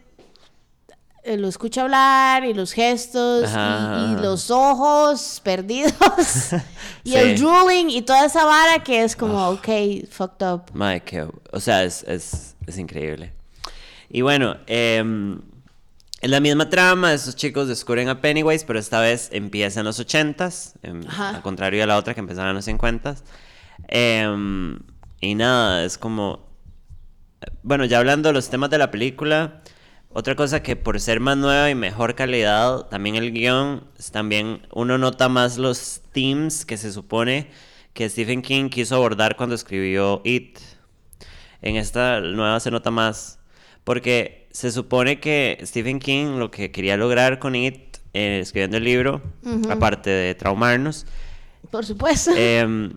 S2: lo escucha hablar y los gestos y, los ojos perdidos y
S1: Sí.
S2: el drooling y toda esa vara que es como, ok, fucked up.
S1: Mae, que- o sea, es, es, es increíble. Y bueno, em, es la misma trama, esos chicos descubren a Pennywise, pero esta vez empieza en los 80s, em,
S2: Ajá.
S1: al contrario de la otra que empezaba en los 50s. Em, y nada, es como... Bueno, ya hablando de los temas de la película, otra cosa que por ser más nueva y mejor calidad, también el guion, también uno nota más los themes que se supone que Stephen King quiso abordar cuando escribió It. En esta nueva se nota más, porque se supone que Stephen King lo que quería lograr con It, eh, escribiendo el libro, aparte de traumarnos,
S2: Por supuesto.
S1: em,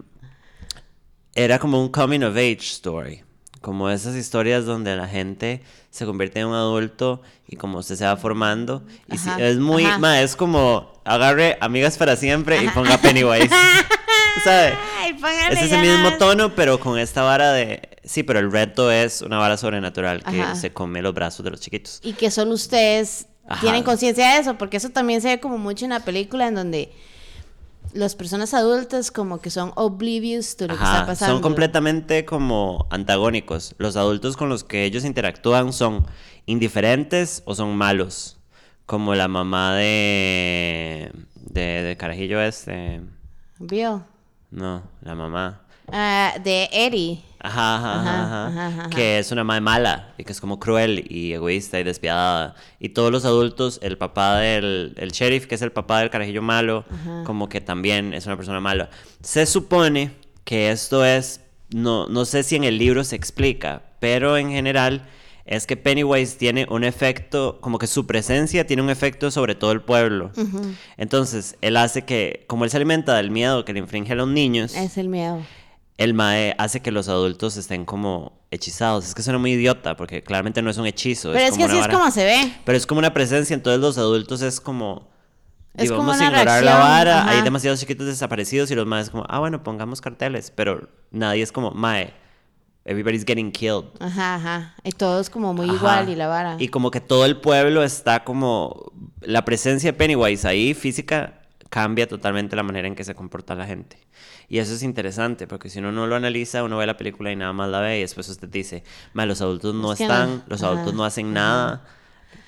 S1: era como un coming of age story. Como esas historias donde la gente se convierte en un adulto y como usted se va formando. Y
S2: Ajá,
S1: es muy,
S2: ajá.
S1: ma, es como agarre amigas para siempre y ponga Pennywise. ¿Sabe?
S2: Ay,
S1: Es ese mismo
S2: ganas.
S1: tono, pero con esta vara de. Sí, pero el reto es una vara sobrenatural que
S2: Ajá.
S1: se come los brazos de los chiquitos.
S2: Y que solo ustedes
S1: Ajá.
S2: tienen conciencia de eso, porque eso también se ve como mucho en la película en donde las personas adultas como que son oblivious de lo que está
S1: Ajá,
S2: pasando.
S1: son completamente como antagónicos. Los adultos con los que ellos interactúan son indiferentes o son malos. Como la mamá de. de, de Carajillo este.
S2: Bill.
S1: No, la mamá.
S2: Ah, de Eddie.
S1: Ajá, ajá,
S2: Ajá,
S1: ajá, ajá.
S2: ajá, ajá.
S1: Que es una madre mala y que es como cruel y egoísta y despiadada. Y todos los adultos, el papá del el sheriff, que es el papá del carajillo malo, como que también es una persona mala. Se supone que esto es, no, no sé si en el libro se explica, pero en general es que Pennywise tiene un efecto, como que su presencia tiene un efecto sobre todo el pueblo. Entonces, él hace que, como él se alimenta del miedo que le infringe a los niños,
S2: Es el miedo.
S1: El mae hace que los adultos estén como hechizados. Es que suena muy idiota porque claramente no es un hechizo.
S2: Pero es,
S1: como
S2: que así es como se ve.
S1: Pero es como una presencia, entonces los adultos es como...
S2: Es
S1: y
S2: como
S1: vamos a ignorar la
S2: reacción,
S1: vara,
S2: ajá.
S1: hay demasiados chiquitos desaparecidos y los maes como, ah, bueno, pongamos carteles, pero nadie es como, mae, everybody's getting killed.
S2: Ajá, ajá. Y todo es como muy
S1: Ajá.
S2: igual y la vara.
S1: Y como que todo el pueblo está como... La presencia de Pennywise ahí, física, cambia totalmente la manera en que se comporta la gente. Y eso es interesante, porque si uno no lo analiza, uno ve la película y nada más la ve y después usted dice, "Ma, los adultos no
S2: Es que no-
S1: están, los adultos
S2: ajá,
S1: no hacen nada,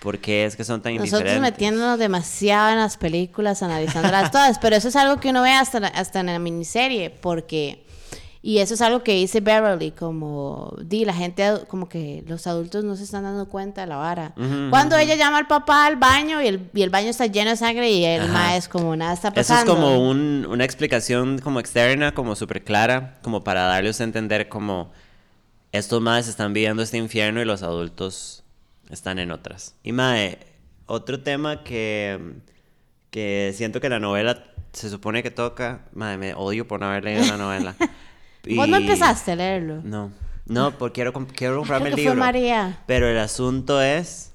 S1: ¿por qué es que son tan
S2: Nosotros
S1: indiferentes?
S2: metiéndonos demasiado en las películas, analizándolas todas, pero eso es algo que uno ve hasta, hasta en la miniserie, porque, y eso es algo que dice Beverly, como, di, la gente, como que los adultos no se están dando cuenta de la vara. Cuando ella llama al papá al baño y el, y el baño está lleno de sangre y el ma es como, nada está
S1: Eso es
S2: pasando.
S1: como un- una explicación como externa, como súper clara, como para darles a entender como estos madres están viviendo este infierno y los adultos están en otras. Y mae, otro tema que, que siento que la novela se supone que toca, madre, me odio por no haber leído la novela.
S2: Vos no
S1: Y-
S2: empezaste a leerlo.
S1: No, no, porque quiero, comp- quiero comprarme
S2: Creo
S1: el
S2: que fue
S1: libro.
S2: María.
S1: Pero el asunto es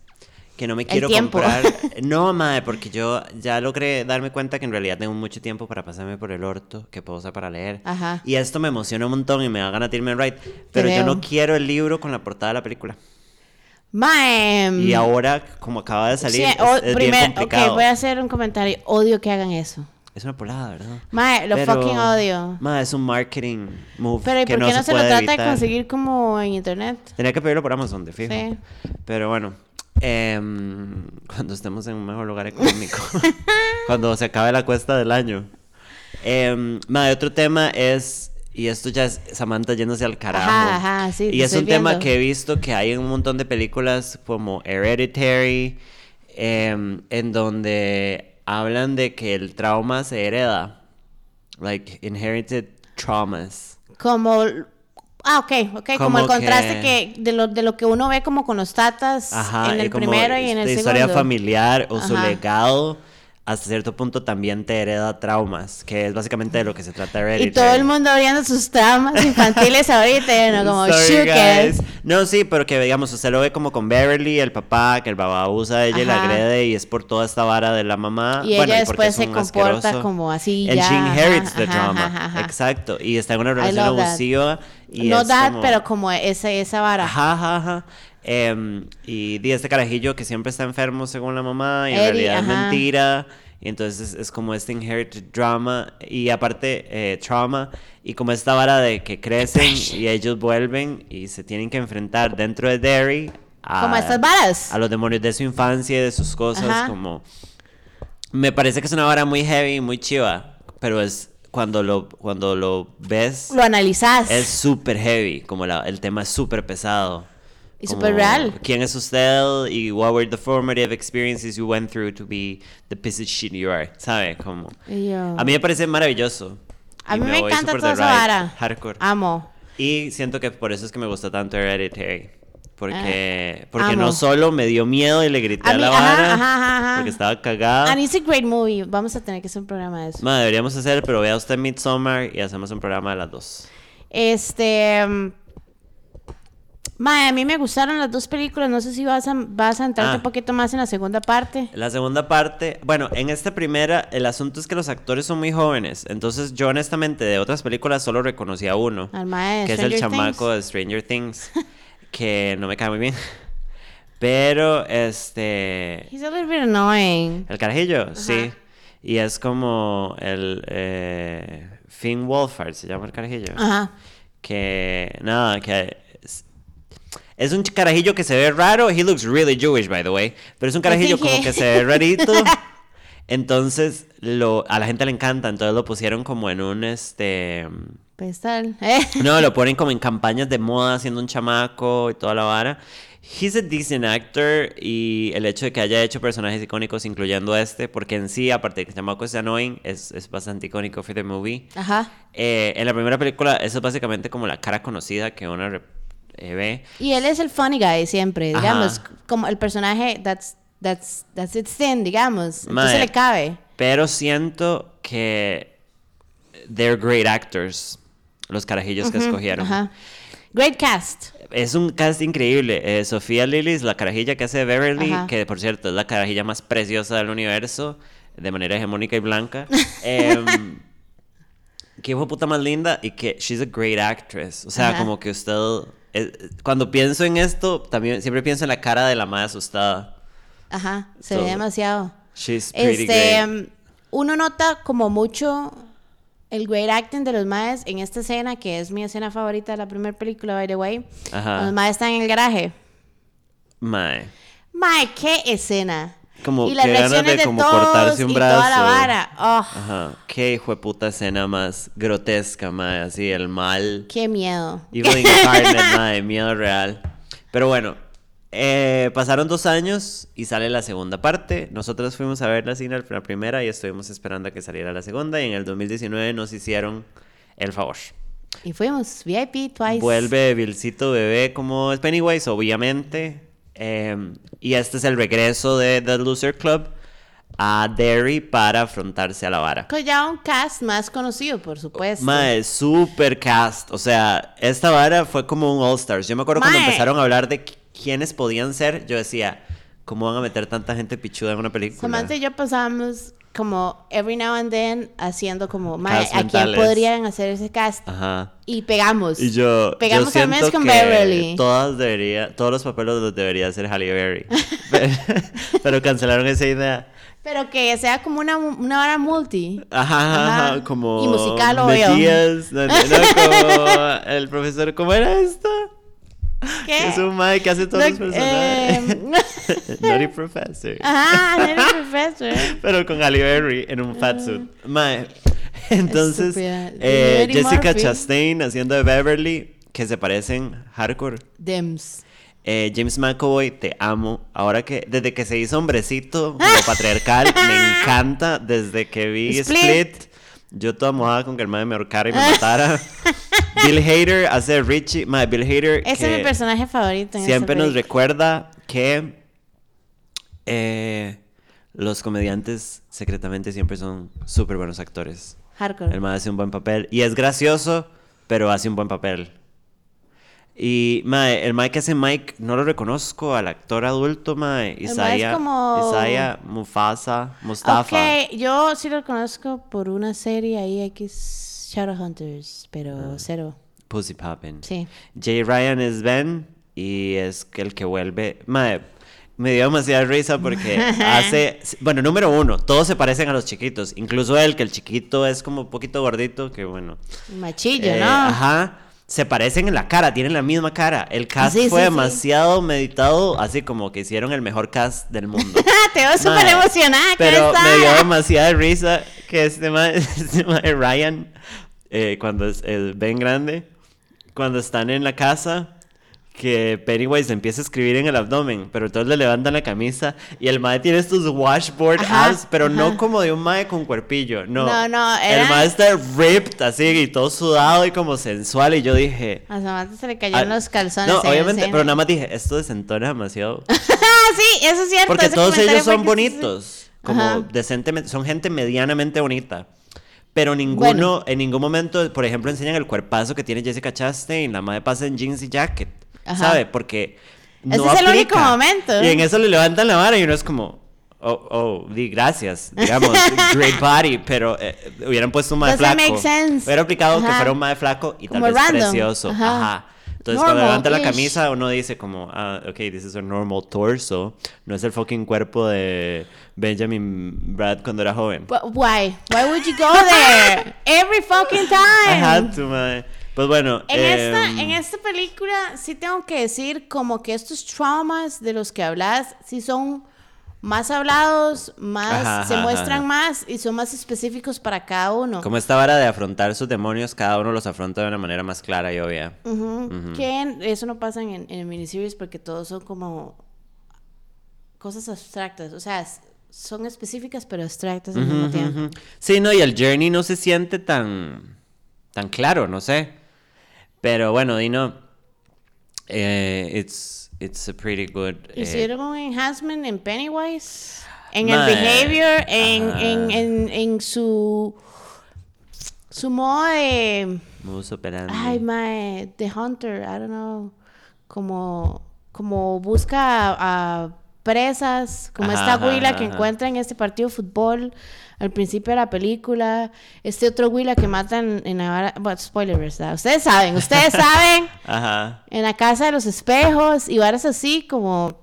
S1: que no me quiero comprar. No, madre, porque yo ya logré darme cuenta que en realidad tengo mucho tiempo para pasarme por el orto que puedo usar para leer.
S2: Ajá.
S1: Y esto me emociona un montón y me da ganas de irme right. Pero yo no quiero el libro con la portada de la película.
S2: Ma, em,
S1: Y ahora, como acaba de salir,
S2: sí,
S1: es,
S2: o-
S1: es bien
S2: primer-
S1: complicado.
S2: voy a hacer un comentario. Odio que hagan eso.
S1: Es una polada, ¿verdad?
S2: Mae, lo
S1: Pero,
S2: fucking odio.
S1: Mae, es un marketing move.
S2: Pero ¿y por qué no, se, lo trata de conseguir como en internet?
S1: Tenía que pedirlo por Amazon, de fijo.
S2: Sí.
S1: Pero bueno, em, cuando estemos en un mejor lugar económico, cuando se acabe la cuesta del año. Eh, otro tema es, y esto ya es Samantha yéndose al carajo.
S2: Ajá, ajá, sí,
S1: Y es un tema que he visto que hay en un montón de películas como Hereditary, em, en donde hablan de que el trauma se hereda. Like inherited traumas.
S2: Como... Ah, ok, ok. Como,
S1: Como
S2: el contraste
S1: que-
S2: que... de, lo, de lo que uno ve como con los tatas
S1: Ajá,
S2: en
S1: y
S2: el
S1: como
S2: primero y en el segundo.
S1: historia familiar o su legado hasta cierto punto también te hereda traumas, que es básicamente de lo que se trata
S2: Y
S1: Hereditary.
S2: todo el mundo abriendo sus traumas infantiles ahorita, y uno como,
S1: Sorry, guys. No, sí, pero que digamos, usted lo ve como con Beverly, el papá, que el papá abusa de ella y la agrede y es por toda esta vara de la mamá.
S2: Y
S1: Bueno,
S2: ella después
S1: es
S2: se comporta
S1: asqueroso.
S2: como así,
S1: And
S2: ya,
S1: she inherits
S2: ajá,
S1: the drama. Exacto. Y está en una relación abusiva. Y
S2: no that,
S1: como-
S2: pero como esa, esa vara.
S1: Ajá, ajá, ajá. Em, y di este carajillo que siempre está enfermo según la mamá y en
S2: Eddie,
S1: realidad es
S2: ajá.
S1: mentira. Y entonces es, es como este inherited drama y aparte eh, trauma y como esta vara de que crecen y ellos vuelven y se tienen que enfrentar dentro de Derry a,
S2: Como estas varas.
S1: a los demonios de su infancia y de sus cosas
S2: Ajá.
S1: como me parece que es una vara muy heavy, muy chiva, pero es cuando lo, cuando lo ves,
S2: Lo analizás.
S1: es súper heavy, como la- el tema es súper pesado.
S2: Y súper real.
S1: ¿Quién es usted? Y what were the formative experiences you went through to be the piece of shit you are? ¿Sabe? Como...
S2: Yo-
S1: A mí me parece maravilloso.
S2: A
S1: Y
S2: mí me,
S1: voy
S2: encanta toda esa vara.
S1: Hardcore.
S2: Amo.
S1: Y siento que por eso es que me gusta tanto Hereditary. Porque, porque
S2: Ah, amo.
S1: no solo me dio miedo y le grité
S2: A
S1: a,
S2: mí-
S1: la
S2: ajá,
S1: vara,
S2: ajá, ajá, ajá.
S1: porque estaba cagada.
S2: And it's a great movie. Vamos a tener que hacer un programa de eso.
S1: Ma, deberíamos hacer, pero vea usted Midsommar y hacemos un programa de las dos.
S2: Este. Mae, a mí me gustaron las dos películas. No sé si vas a, vas a entrarte
S1: Ah.
S2: un poquito más en la segunda parte.
S1: La segunda parte, bueno, en esta primera, el asunto es que los actores son muy jóvenes. Entonces, yo honestamente de otras películas solo reconocí a uno,
S2: Al mae
S1: que es el chamaco
S2: Things.
S1: de Stranger Things, que no me cae muy bien. Pero, este.
S2: He's a little bit annoying.
S1: El carajillo, sí. Y es como el. Eh, Finn Wolfhard se llama el carajillo.
S2: Ajá.
S1: Que. Nada, que. Es, un carajillo que se ve raro. He looks really Jewish, by the way. Pero es un carajillo como que se ve rarito. Entonces, lo, a la gente le encanta. Entonces lo pusieron como en un. Este.
S2: Pues tal. Eh.
S1: No, lo ponen como en campañas de moda, siendo un chamaco y toda la vara. He's a decent actor y el hecho de que haya hecho personajes icónicos, incluyendo este, porque en sí, aparte de que el chamaco es annoying, es, es bastante icónico for the movie.
S2: Ajá.
S1: Eh, en la primera película, eso es básicamente como la cara conocida que re- eh.
S2: Y él es el funny guy siempre,
S1: Ajá.
S2: digamos. Como el personaje that's, that's, that's its thing, digamos. Entonces
S1: Mae,
S2: le cabe.
S1: Pero siento que they're great actors, los carajillos que escogieron.
S2: Great cast.
S1: Es un cast increíble. Eh, Sofía Lillis, la carajilla que hace de Beverly, que por cierto es la carajilla más preciosa del universo, de manera hegemónica y blanca. Em, que hijo puta más linda y que she's a great actress. O sea, como que usted. Eh, cuando pienso en esto, también siempre pienso en la cara de la madre asustada.
S2: Ajá. Se
S1: So,
S2: ve demasiado.
S1: She's pretty
S2: Este,
S1: great.
S2: mm, uno nota como mucho el great acting de los maes en esta escena, que es mi escena favorita de la primera película, by the way.
S1: Ajá.
S2: Los maes están en el garaje.
S1: Mae.
S2: Mae, qué escena.
S1: Como
S2: y las
S1: que ganas de
S2: de,
S1: como
S2: todos
S1: cortarse un
S2: y toda la
S1: brazo.
S2: vara. Oh,
S1: Ajá. Qué hijo de puta escena más grotesca, mae. Así, el mal.
S2: qué miedo.
S1: Evil Incarnate, madre, miedo real. Pero bueno, eh, pasaron dos años y sale la segunda parte. Nosotros fuimos a ver la cine la primera y estuvimos esperando a que saliera la segunda. Y en el 2019 nos hicieron el favor.
S2: Y fuimos VIP twice.
S1: Vuelve Vilcito Bebé como es Pennywise, obviamente. Eh, y este es el regreso de The Loser Club a Derry para afrontarse a la vara.
S2: Con ya un cast más conocido, por supuesto.
S1: Mae, super cast. O sea, esta vara fue como un All Stars. Yo me acuerdo cuando empezaron a hablar de qui- quiénes podían ser. Yo decía, ¿cómo van a meter tanta gente pichuda en una película?
S2: Samantha y yo pasábamos como every now and then haciendo como,
S1: Cast
S2: ¿a quién podrían hacer ese cast?
S1: Ajá.
S2: Y pegamos.
S1: Y yo,
S2: Pegamos
S1: yo
S2: al mes con
S1: que
S2: Beverly.
S1: Todas debería, todos los papeles los debería hacer Halle Berry. pero, pero cancelaron esa idea.
S2: Pero que sea como una, una vara multi.
S1: Ajá, ajá,
S2: Ajá.
S1: como
S2: Y musical, obvio.
S1: Mejías, no, no, como el profesor, ¿cómo era esto?
S2: ¿Qué?
S1: Es un mae que hace todos los
S2: Doc-
S1: personajes.
S2: eh,
S1: Naughty Professor.
S2: Ajá, Nelly Professor.
S1: Pero con Halle Berry en un fatsuit. Mae. Entonces, eh, Jessica
S2: Murphy.
S1: Chastain haciendo de Beverly, que se parecen hardcore.
S2: Dems.
S1: Eh, James McAvoy, te amo. Ahora que, desde que se hizo hombrecito, como patriarcal, me encanta. Desde que vi
S2: Split.
S1: Split, yo toda mojada con que el madre me ahorcara y me matara. Bill Hader hace Richie. Mae, Bill Hader.
S2: Ese es mi personaje favorito. En
S1: siempre nos recuerda que eh, los comediantes secretamente siempre son súper buenos actores.
S2: Hardcore.
S1: El mae hace un buen papel. Y es gracioso, pero hace un buen papel. Y, mae, el mae que hace Mike, no lo reconozco al actor adulto, mae.
S2: mae es
S1: Isaiah,
S2: como-
S1: Isaiah Mufasa, Mustafa.
S2: Ok, yo sí lo conozco por una serie ahí X Shadowhunters,
S1: Ah.
S2: pero cero.
S1: Pussy Poppin.
S2: Sí.
S1: Jay Ryan es Ben y es el que vuelve. Mae, me dio demasiada risa porque hace. Bueno, número uno, todos se parecen a los chiquitos. Incluso él, que el chiquito es como un poquito gordito, que bueno.
S2: Machillo,
S1: Eh,
S2: ¿no?
S1: Ajá. Se parecen en la cara, tienen la misma cara. El cast
S2: Sí,
S1: fue
S2: sí, sí.
S1: demasiado meditado, así como que hicieron el mejor cast del mundo.
S2: Te veo súper
S1: Mae,
S2: emocionada. ¿qué
S1: Pero
S2: está?
S1: me dio demasiada risa que este ma, este ma Ryan, eh, cuando es el Ben grande, cuando están en la casa, que Pennywise empieza a escribir en el abdomen, pero entonces le levantan la camisa y el mae tiene estos washboard
S2: Ajá,
S1: abs, pero no como de un mae con cuerpillo, no.
S2: No, no,
S1: El mae está ripped así y todo sudado y como sensual y yo dije...
S2: A Samantha se le cayeron
S1: ah,
S2: los calzones.
S1: No,
S2: en
S1: obviamente, pero nada más dije, esto desentona demasiado.
S2: Ah, sí, eso es cierto.
S1: Porque todos ellos son bonitos, como
S2: Ajá.
S1: decentemente, son gente medianamente bonita. Pero ninguno,
S2: Bueno.
S1: en ningún momento, por ejemplo, enseñan el cuerpazo que tiene Jessica Chastain, la madre pasa en jeans y jacket. ¿Sabe? Porque
S2: Ese
S1: no
S2: es el único
S1: aplica.
S2: momento.
S1: Y en eso le levantan la vara y uno es como, oh, oh, di gracias, digamos, great body, pero eh, hubieran puesto un mae flaco.
S2: make sense.
S1: Hubiera aplicado que
S2: Ajá.
S1: fuera un mae flaco y
S2: Como
S1: tal vez
S2: random.
S1: precioso.
S2: Ajá.
S1: Ajá. Entonces, cuando levanta la camisa, uno dice como, ah, ok, this is a normal torso. No es el fucking cuerpo de Benjamin Brad cuando era joven.
S2: But why? Why would you go there? Every fucking time.
S1: I had to, mae. Pues bueno.
S2: En, esta,
S1: em,
S2: en esta película sí tengo que decir como que estos traumas de los que hablas sí son más hablados, más
S1: Ajá,
S2: se
S1: ajá,
S2: muestran
S1: ajá.
S2: más y son más específicos para cada uno.
S1: Como esta vara de afrontar sus demonios, cada uno los afronta de una manera más clara y obvia.
S2: Que en- eso no pasa en, en el miniseries porque todos son como cosas abstractas, o sea, son específicas pero abstractas al mismo tiempo.
S1: Sí, no, y el journey no se siente tan, tan claro, no sé. Pero bueno, Dino, eh, it's, it's a pretty good... eh,
S2: Hicieron un enhancement en Pennywise, en el behavior, en, en, en, en su su modo de
S1: modus operandi.
S2: ay mae, The Hunter, I don't know, como como busca a, a presas, como
S1: Ajá,
S2: esta huila que encuentra en este partido de fútbol al principio de la película, este otro huila que matan en la vara- bueno, spoiler, ¿verdad? Ustedes saben, ustedes saben
S1: Ajá.
S2: en la casa de los espejos y varas así como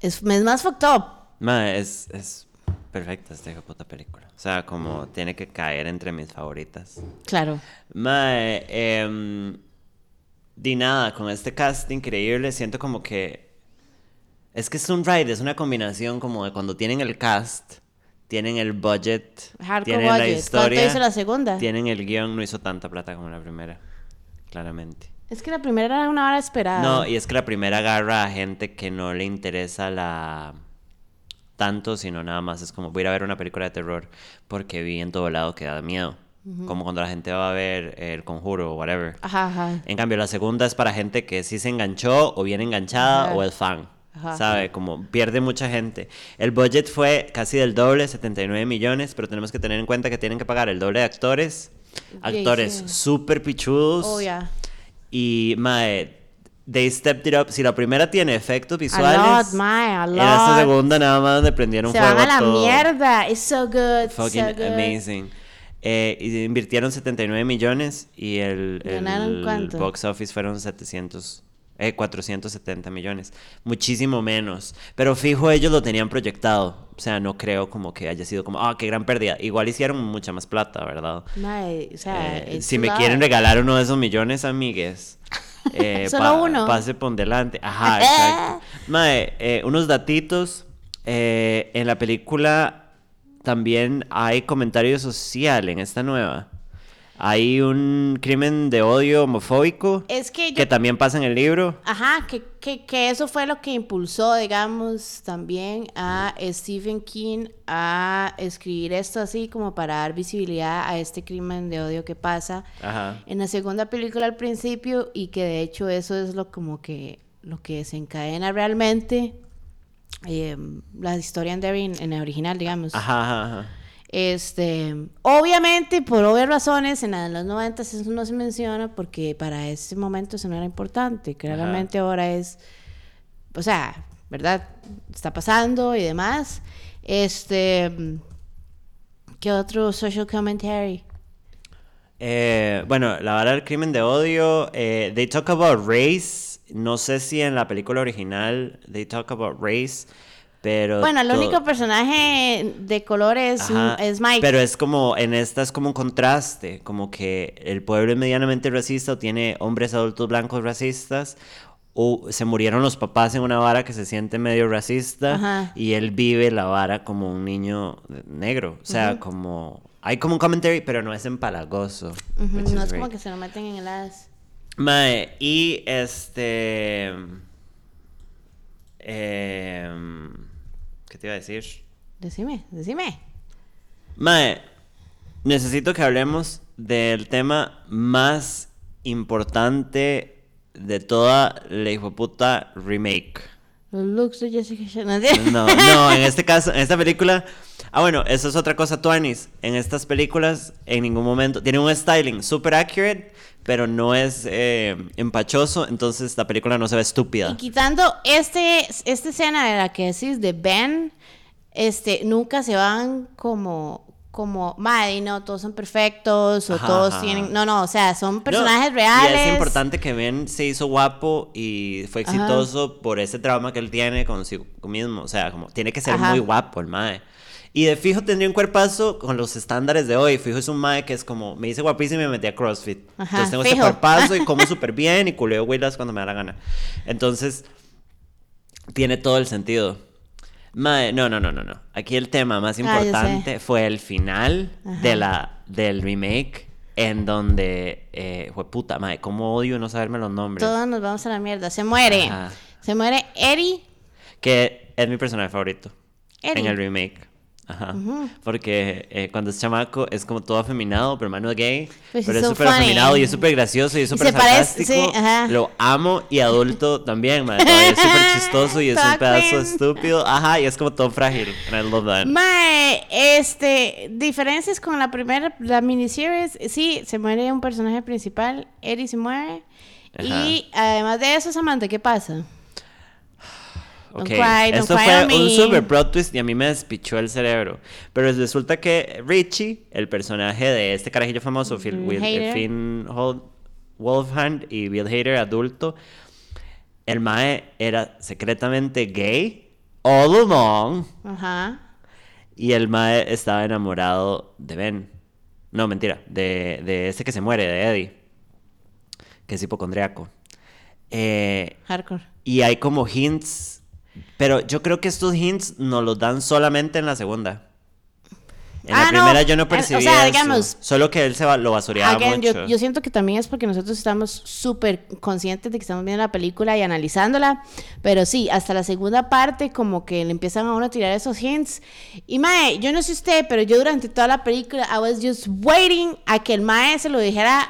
S2: es, es más fucked up.
S1: Ma, es, es perfecta esta puta película. O sea, como tiene que caer entre mis favoritas.
S2: Claro.
S1: Mae, em, di nada, con este cast increíble, siento como que. Es que es un ride, es una combinación como de cuando tienen el cast, tienen el budget,
S2: Hardcore
S1: tienen la
S2: budget.
S1: historia.
S2: ¿Cuánto hizo la segunda?
S1: Tienen el guion, no hizo tanta plata como la primera, claramente.
S2: Es que la primera era una hora esperada.
S1: No, y es que la primera agarra a gente que no le interesa la tanto, sino nada más es como voy a ir a ver una película de terror porque vi en todo lado que da miedo. Como cuando la gente va a ver El Conjuro o whatever.
S2: Ajá, ajá.
S1: En cambio, la segunda es para gente que sí se enganchó o bien enganchada
S2: Ajá.
S1: o es fan.
S2: Ajá.
S1: ¿Sabe? Como pierde mucha gente. El budget fue casi del doble, 79 millones, pero tenemos que tener en cuenta que tienen que pagar el doble de actores. Actores
S2: sí.
S1: súper pichudos.
S2: Oh, ya.
S1: Y, mae, they stepped it up. Si la primera tiene efectos
S2: A
S1: visuales,
S2: lot, mae, a
S1: en esta segunda nada más donde prendieron
S2: Se
S1: fuego
S2: van a la
S1: todo.
S2: mierda. It's so good.
S1: Fucking
S2: so good.
S1: amazing. Eh, y invirtieron 79 millones y el,
S2: ¿Ganaron
S1: el box office fueron 700, eh, 470 millones. Muchísimo menos. Pero fijo, ellos lo tenían proyectado. O sea, no creo como que haya sido como, ah, qué gran pérdida. Igual hicieron mucha más plata, ¿verdad?
S2: Mae, o sea,
S1: Eh, si me quieren regalar uno de esos millones, amigues. eh,
S2: Solo uno.
S1: Pase por delante. Ajá, exacto. Mae, eh, unos datitos. eh, en la película también hay comentario social en esta nueva. Hay un crimen de odio homofóbico
S2: Es que yo
S1: que también pasa en el libro.
S2: Ajá, que, que, que eso fue lo que impulsó, digamos, también a Stephen King a escribir esto así como para dar visibilidad a este crimen de odio que pasa
S1: Ajá.
S2: en la segunda película al principio y que de hecho eso es lo como que lo que desencadena realmente eh, la historia en, en el original, digamos.
S1: Ajá, ajá, ajá.
S2: Este, obviamente, por obvias razones, en los 90 eso no se menciona porque para ese momento eso no era importante. Claramente ahora es, o sea, ¿verdad? Está pasando y demás. Este, ¿qué otro social commentary?
S1: Eh, bueno, la vara del crimen de odio, eh, they talk about race. No sé si en la película original they talk about race, pero...
S2: Bueno, el único personaje de color es, es Mike.
S1: Pero es como, en esta es como un contraste, como que el pueblo es medianamente racista o tiene hombres adultos blancos racistas, o se murieron los papás en una vara que se siente medio racista
S2: Ajá.
S1: y él vive la vara como un niño negro. O sea, como... Hay como un commentary, pero no es empalagoso. Which
S2: No es como que se lo meten en el as.
S1: Mae, y este... em, ¿Qué te iba a decir?
S2: Decime, decime.
S1: Mae, necesito que hablemos del tema más importante de toda la hijoputa remake.
S2: Los looks de Jessica Chastain.
S1: No, no, en este caso, en esta película. Ah, bueno, eso es otra cosa, Tuanis. En estas películas, en ningún momento. Tiene un styling super accurate, pero no es eh, empachoso. Entonces la película no se ve
S2: Y
S1: estúpida.
S2: quitando este, esta escena de la que decís de Ben, este, nunca se van como, como, madre, no, todos son perfectos, o
S1: Ajá,
S2: todos
S1: ajá.
S2: tienen, no, no, o sea, son
S1: No,
S2: personajes
S1: Y
S2: reales.
S1: es importante que Ben se hizo guapo y fue
S2: Ajá.
S1: exitoso por ese trauma que él tiene consigo mismo. O sea, como tiene que ser muy guapo el mae. Y de fijo tendría un cuerpazo con los estándares de hoy. Fijo es un mae que es como, me hice guapísimo y me metí a CrossFit.
S2: Ajá,
S1: Entonces tengo ese
S2: fijo.
S1: cuerpazo y como súper bien y culeo huilas cuando me da la gana. Entonces, tiene todo el sentido. Mae, no, no, no, no, no. Aquí el tema más
S2: Ah,
S1: importante fue el final
S2: Ajá.
S1: de la, del remake en donde, eh, fue puta, mae, cómo odio no saberme los nombres.
S2: Todos nos vamos a la mierda. Se muere.
S1: Ajá.
S2: Se muere Eddie.
S1: Que es mi personaje favorito
S2: Eddie.
S1: en el remake. Ajá. Porque eh, cuando es chamaco es como todo afeminado, pero hermano es gay.
S2: Pues
S1: pero
S2: es so
S1: súper
S2: funny.
S1: afeminado y es súper gracioso y es súper sarcástico.
S2: sí, ajá.
S1: Lo amo y adulto también, mae. todavía Es súper chistoso y es un pedazo estúpido. Ajá, y es como todo frágil. And I love that.
S2: Mae, este, diferencias con la primera, la miniseries, sí, se muere un personaje principal, Eddie se muere. Y además de eso, Samantha, ¿qué pasa? Don't
S1: Ok,
S2: cry, don't
S1: Esto
S2: cry
S1: fue
S2: on
S1: un super plot twist y a mí me despichó el cerebro. Pero resulta que Richie, el personaje de este carajillo famoso, Phil,
S2: Bill
S1: Will-
S2: Hader.
S1: Finn Hol- Wolfhard y Bill Hader adulto, el mae era secretamente gay all along
S2: Ajá.
S1: y el mae estaba enamorado de Ben. No, mentira, de, de ese que se muere, de Eddie, que es hipocondriaco. Eh,
S2: Hardcore.
S1: y hay como hints, pero yo creo que estos hints nos los dan solamente en la segunda. En
S2: Ah,
S1: la
S2: no,
S1: primera yo no
S2: en- o
S1: percibía
S2: sea,
S1: eso,
S2: digamos-
S1: solo que él se va- lo basureaba
S2: Again,
S1: mucho.
S2: yo, yo siento que también es porque nosotros estamos súper conscientes de que estamos viendo la película y analizándola, pero sí, hasta la segunda parte como que le empiezan a uno a tirar esos hints. Y Mae, yo no sé usted, pero yo durante toda la película I was just waiting a que el Mae se lo dijera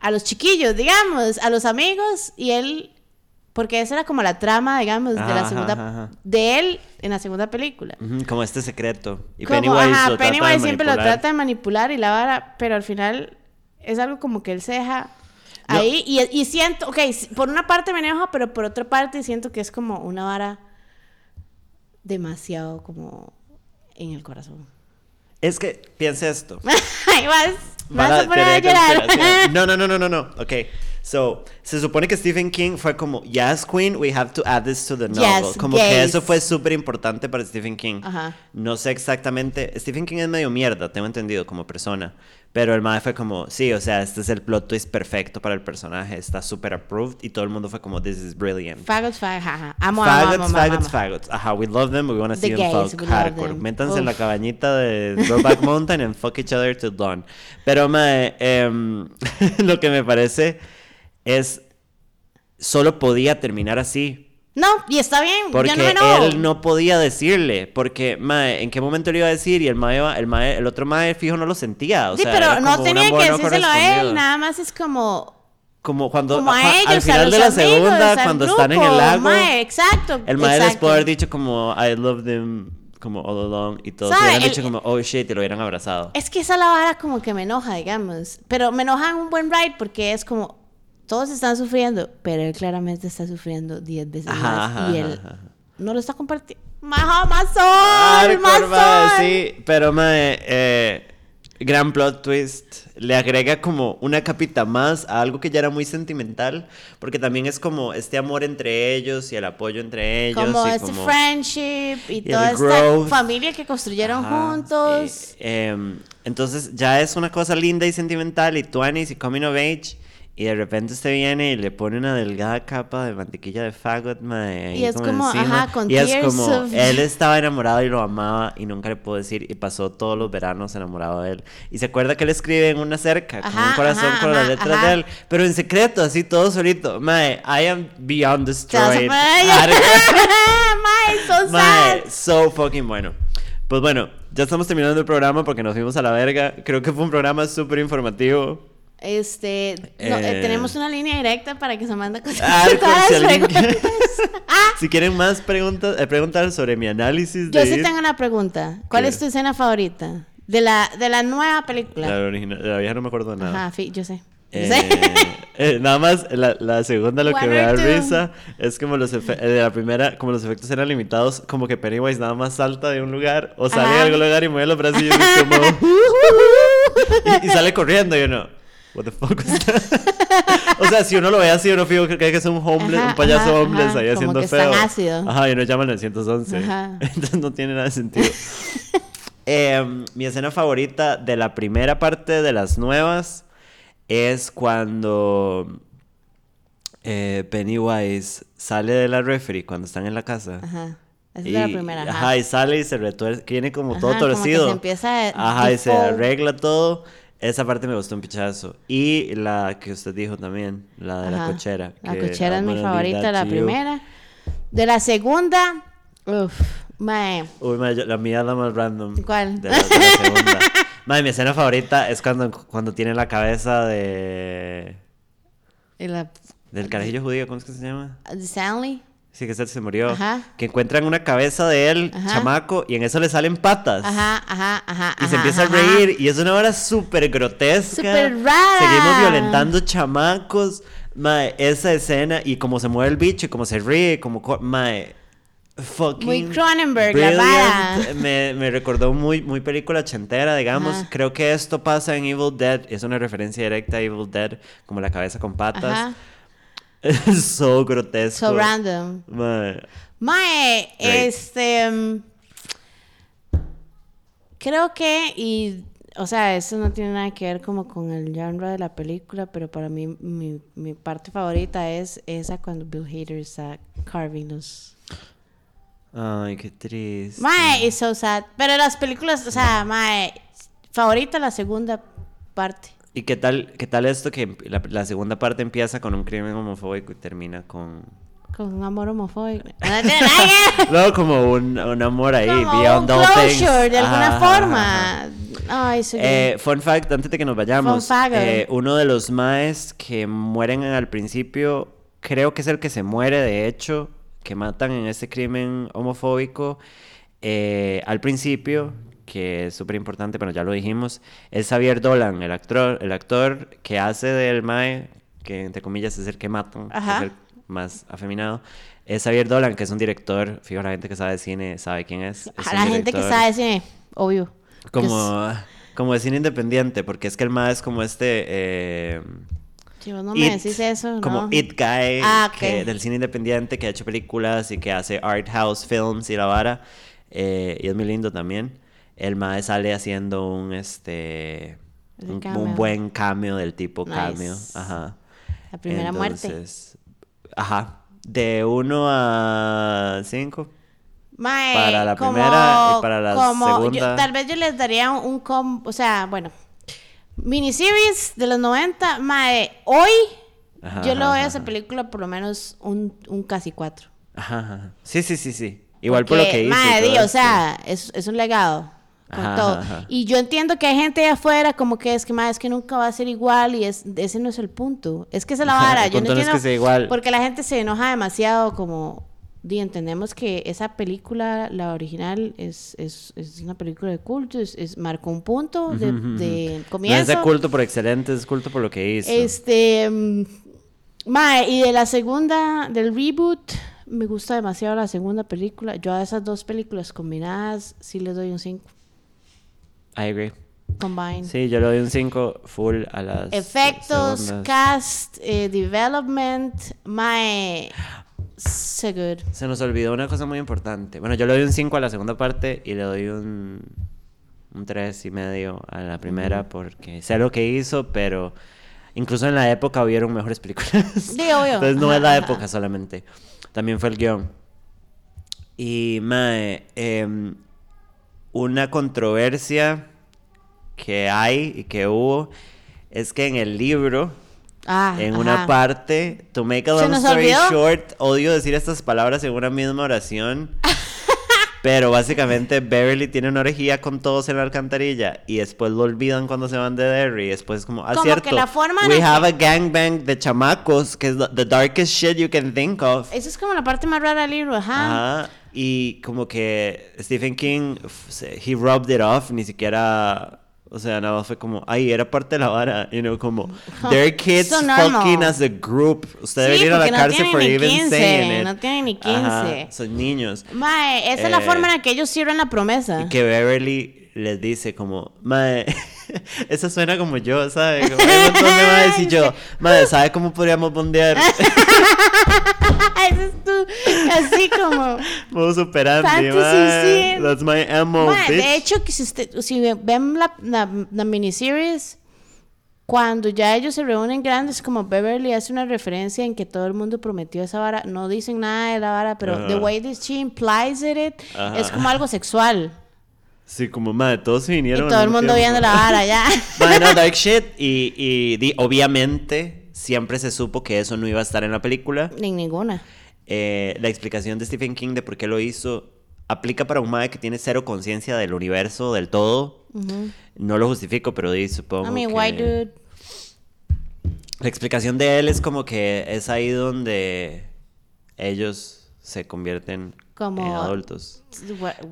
S2: a los chiquillos, digamos, a los amigos y él, porque esa era como la trama, digamos, de la
S1: Ajá,
S2: segunda,
S1: ajá, ajá.
S2: de él en la segunda película.
S1: Como este secreto. Y
S2: Como,
S1: Pennywise
S2: ajá,
S1: lo trata de
S2: Pennywise siempre lo trata de manipular y la vara, pero al final es algo como que él se deja
S1: No.
S2: ahí y, y siento, ok, por una parte me enoja, pero por otra parte siento que es como una vara demasiado como en el corazón.
S1: Es que, piensa esto.
S2: Ahí vas, vas a poner a llorar.
S1: No, no, no, no, no, no. Ok. So, se supone que Stephen King fue como, yes, Queen, we have to add this to the novel.
S2: Yes,
S1: como que
S2: gays.
S1: eso fue súper importante para Stephen King.
S2: Ajá.
S1: No sé exactamente. Stephen King es medio mierda, tengo entendido, como persona. Pero el mae fue como, sí, o sea, este es el plot twist perfecto para el personaje. Está súper approved. Y todo el mundo fue como, this is brilliant.
S2: Faggots, fag, jaja. Amo, amo,
S1: Faggots,
S2: amo, amo,
S1: faggots,
S2: amo.
S1: faggots. Ajá, we love them, we wanna
S2: The
S1: see them
S2: gays,
S1: fuck
S2: we love
S1: hardcore.
S2: them.
S1: Métanse en la
S2: Uf.
S1: cabañita de Brokeback Mountain and fuck each other to dawn. Pero, mae, em, lo que me parece es, solo podía terminar así.
S2: No, y está bien,
S1: Porque
S2: yo no me enojo.
S1: él no podía decirle, porque, mae, ¿en qué momento le iba a decir? Y el mae, el mae, el otro mae fijo no lo sentía, o
S2: sí,
S1: sea,
S2: pero no tenía que decírselo a él, nada más es como...
S1: Como cuando,
S2: Como a
S1: ajá,
S2: ellos,
S1: al
S2: a
S1: final de la
S2: amigos,
S1: segunda, cuando están en el
S2: grupo,
S1: lago,
S2: mae, exacto.
S1: el mae les puede haber dicho como, I love them, como all along, y todos hubieran dicho como, oh shit, y lo hubieran abrazado.
S2: Es que esa la vara como que me enoja, digamos. Pero me enoja en un buen ride porque es como, todos están sufriendo, pero él claramente está sufriendo 10 veces
S1: Ajá,
S2: más.
S1: ajá,
S2: y él
S1: ajá.
S2: no lo está compartiendo. ¡Maja,
S1: mae,
S2: sol!
S1: sí, pero mae, eh, gran plot twist. Le agrega como una capita más a algo que ya era muy sentimental, porque también es como este amor entre ellos y el apoyo entre ellos.
S2: Como
S1: y
S2: este
S1: como...
S2: friendship y,
S1: el
S2: toda esta familia que construyeron juntos.
S1: eh, em, entonces ya es una cosa linda y sentimental y twenties y coming of age Y de repente usted viene y le pone una delgada capa de mantequilla de fagot, mae.
S2: Y es como,
S1: encima.
S2: ajá, con
S1: Y es como,
S2: of-
S1: él estaba enamorado y lo amaba y nunca le pudo decir. Y pasó todos los veranos enamorado de él. Y se acuerda que él escribe en una cerca, con
S2: Ajá,
S1: un corazón
S2: ajá,
S1: con las letras de él. Pero en secreto, así todo solito. Mae, I am beyond destroyed.
S2: Mae, so sad.
S1: Mae, so fucking bueno. Pues bueno, ya estamos terminando el programa porque nos fuimos a la verga. Creo que fue un programa súper informativo.
S2: Este, no, eh,
S1: Eh.
S2: tenemos una línea directa para que se mande cosas.
S1: Ah,
S2: todas
S1: si, alguien-
S2: preguntas.
S1: si quieren más preguntas, eh, preguntar sobre mi análisis
S2: Yo
S1: de
S2: sí
S1: ir-
S2: tengo una pregunta. ¿Cuál
S1: ¿Qué?
S2: es tu escena favorita? De la, de la nueva película.
S1: La original, de la vieja no me acuerdo de nada.
S2: Ajá, yo sé.
S1: Eh, eh, nada más, la, la segunda lo que me da
S2: two.
S1: risa es como los efectos, de la primera, como los efectos eran limitados, como que Pennywise nada más salta de un lugar o sale de
S2: Ajá.
S1: algún lugar y mueve los brazos y como... y, y sale corriendo y uno... What the fuck was that? o sea, si uno lo ve así, uno fijo que es un homeless,
S2: Ajá,
S1: un payaso
S2: ajá,
S1: homeless
S2: ajá,
S1: ahí
S2: como
S1: haciendo
S2: que
S1: feo.
S2: ácido.
S1: Ajá, y uno llama al 911.
S2: Ajá.
S1: Entonces no tiene nada de sentido. Eh, mi escena favorita de la primera parte de las nuevas es cuando eh, Pennywise sale de la referee cuando están en la casa.
S2: Ajá. Esa
S1: Y,
S2: es la primera. Ajá.
S1: ajá, y sale y se retuerce, viene como todo
S2: Ajá, como que
S1: torcido.
S2: se empieza a
S1: Ajá, y se arregla todo. Esa parte me gustó un pichazo. Y la que usted dijo también, la de la cochera.
S2: La cochera es mi favorita, la primera. De la segunda, uff, mae.
S1: Uy, ma, yo- la mía es la más random.
S2: ¿Cuál?
S1: De la, de la segunda. Madre, mi escena favorita es cuando, cuando tiene la cabeza de...
S2: La
S1: Del carajillo judío, ¿cómo es que se llama?
S2: de Stanley.
S1: Sí, que ese se murió.
S2: Ajá.
S1: Que encuentran una cabeza de él,
S2: Ajá.
S1: chamaco, y en eso le salen patas.
S2: Ajá, ajá, ajá.
S1: Y se empieza a reír, y es una hora súper grotesca.
S2: Súper rara.
S1: Seguimos violentando chamacos. Mae, esa escena, y como se mueve el bicho, y como se ríe, como... co- Mae, fucking...
S2: Muy Cronenberg, la vara.
S1: Me, me recordó muy, muy película chentera, digamos.
S2: Ajá.
S1: Creo que esto pasa en Evil Dead. Es una referencia directa a Evil Dead, como la cabeza con patas.
S2: Ajá.
S1: Es so grotesco.
S2: So random.
S1: Mae,
S2: Mae,
S1: Great.
S2: este. mm, Creo que, y. O sea, eso no tiene nada que ver como con el genre de la película, pero para mí mi, mi parte favorita es esa cuando Bill Hader está carving los...
S1: Ay, qué triste.
S2: Mae, it's so sad. Pero las películas, o sea, mae, favorita la segunda parte.
S1: ¿Y qué tal, qué tal esto que la, la segunda parte empieza con un crimen homofóbico y termina con...
S2: Con un amor homofóbico. No
S1: como un, un amor ahí,
S2: Como
S1: beyond
S2: un
S1: all things.
S2: closure, de alguna
S1: ajá.
S2: forma. Ay, soy
S1: Eh, fun fact, antes de que nos vayamos,
S2: Fun fact.
S1: eh, uno de los maes que mueren al principio, creo que es el que se muere, de hecho, que matan en este crimen homofóbico, eh, al principio, que es súper importante, pero ya lo dijimos, es Xavier Dolan, el actor, el actor que hace del mae, que entre comillas es el que matan, es el más afeminado. Es Xavier Dolan, que es un director, fijo, la gente que sabe de cine sabe quién es. es
S2: la gente que sabe cine, obvio.
S1: como, como de cine independiente, porque es que el más es como este... eh,
S2: Si vos no me
S1: It,
S2: decís eso,
S1: como
S2: no.
S1: It Guy
S2: Ah, ok.
S1: que- del cine independiente que ha hecho películas y que hace art house films y la vara. eh, y es muy lindo también. El mae sale haciendo un este un, un buen cameo del tipo
S2: Nice.
S1: cameo. Ajá.
S2: La primera muerte.
S1: Entonces, Ajá. De 1 a 5.
S2: Mae,
S1: para la
S2: como-
S1: primera y para la
S2: como yo-
S1: segunda.
S2: tal vez yo les daría un, un com- o sea, bueno, miniseries de los 90, mae, hoy
S1: Ajá,
S2: yo le doy a esa película por lo menos un, un casi cuatro.
S1: Ajá, ajá. Sí, sí, sí, sí. Igual por lo
S2: Porque,
S1: que hizo.
S2: di, o sea, es, es un legado. Con
S1: Ajá,
S2: todo.
S1: ajá.
S2: Y yo entiendo que hay gente de afuera como que es que más es que nunca va a ser igual y es, ese no es el punto. Es que esa es la vara. yo no
S1: no es
S2: entiendo
S1: que sea igual.
S2: porque la gente se enoja demasiado como di, entendemos que esa película, la original, es, es, es una película de culto, es, es- marcó un punto de,
S1: No
S2: comienzo.
S1: es de culto por excelente, es culto por lo que hizo.
S2: Este, mm, mae, y de la segunda, del reboot, me gusta demasiado la segunda película. Yo a esas dos películas combinadas sí les doy un 5.
S1: I agree.
S2: Combined.
S1: Sí, yo le doy un 5 full a las
S2: Efectos,
S1: segundas.
S2: cast, eh, development, mae, so good.
S1: Se nos olvidó una cosa muy importante. Bueno, yo le doy un 5 a la segunda parte y le doy un, un 3 y medio a la primera porque sé lo que hizo, pero Incluso en la época hubieron mejores películas.
S2: Sí, obvio.
S1: Entonces no es la época solamente. También fue el guion. Y, mae, em, una controversia que hay y que hubo es que en el libro,
S2: Ah,
S1: en
S2: ajá.
S1: una parte, to make a
S2: ¿Se
S1: long story
S2: olvidó?
S1: short, odio decir estas palabras en una misma oración. Pero básicamente Beverly tiene una orejía con todos en la alcantarilla y después lo olvidan cuando se van de Derry. Después es como, ah,
S2: Como
S1: cierto,
S2: que la forma
S1: we have a gangbang de chamacos, que es the- darkest shit you can think of.
S2: Esa es como la parte más rara del libro, ajá.
S1: Ajá. Y como que Stephen King, he rubbed it off, ni siquiera, o sea, nada más fue como, ay, era parte de la vara, you know, como, they're kids
S2: So
S1: fucking as a group. Usted
S2: Sí,
S1: debería ir a la
S2: no
S1: cárcel
S2: ni
S1: even
S2: 15,
S1: saying it.
S2: no tienen ni
S1: Ajá,
S2: 15.
S1: son niños.
S2: Mae, esa es la
S1: Eh,
S2: forma en la que ellos cierran la promesa.
S1: Y que Beverly les dice como, mae, eso suena como yo, ¿sabe? Como, hay un montón de maes y yo, mae, ¿sabe cómo podríamos bondear?
S2: Ese es tú, así como... Fantasy,
S1: mae.
S2: sí.
S1: That's my MO,
S2: Mae,
S1: bitch.
S2: de hecho, que si, usted, si ven la, la, la miniseries, cuando ya ellos se reúnen grandes, como Beverly hace una referencia en que todo el mundo prometió esa vara, no dicen nada de la vara, pero the
S1: Ajá.
S2: way that she implies it,
S1: Ajá.
S2: es como algo sexual.
S1: Sí, como, madre, todos se
S2: Y
S1: vinieron.
S2: todo el mundo
S1: tiempo.
S2: viendo la vara ya.
S1: Bueno, Dark Shit. Y, y di- obviamente siempre se supo que eso no iba a estar en la película.
S2: Ni ninguna.
S1: Eh, la explicación de Stephen King de por qué lo hizo aplica para un madre que tiene cero conciencia del universo, del todo. No lo justifico, pero di, supongo
S2: I mean,
S1: que...
S2: white dude.
S1: La explicación de él es como que es ahí donde ellos se convierten
S2: Como-
S1: adultos.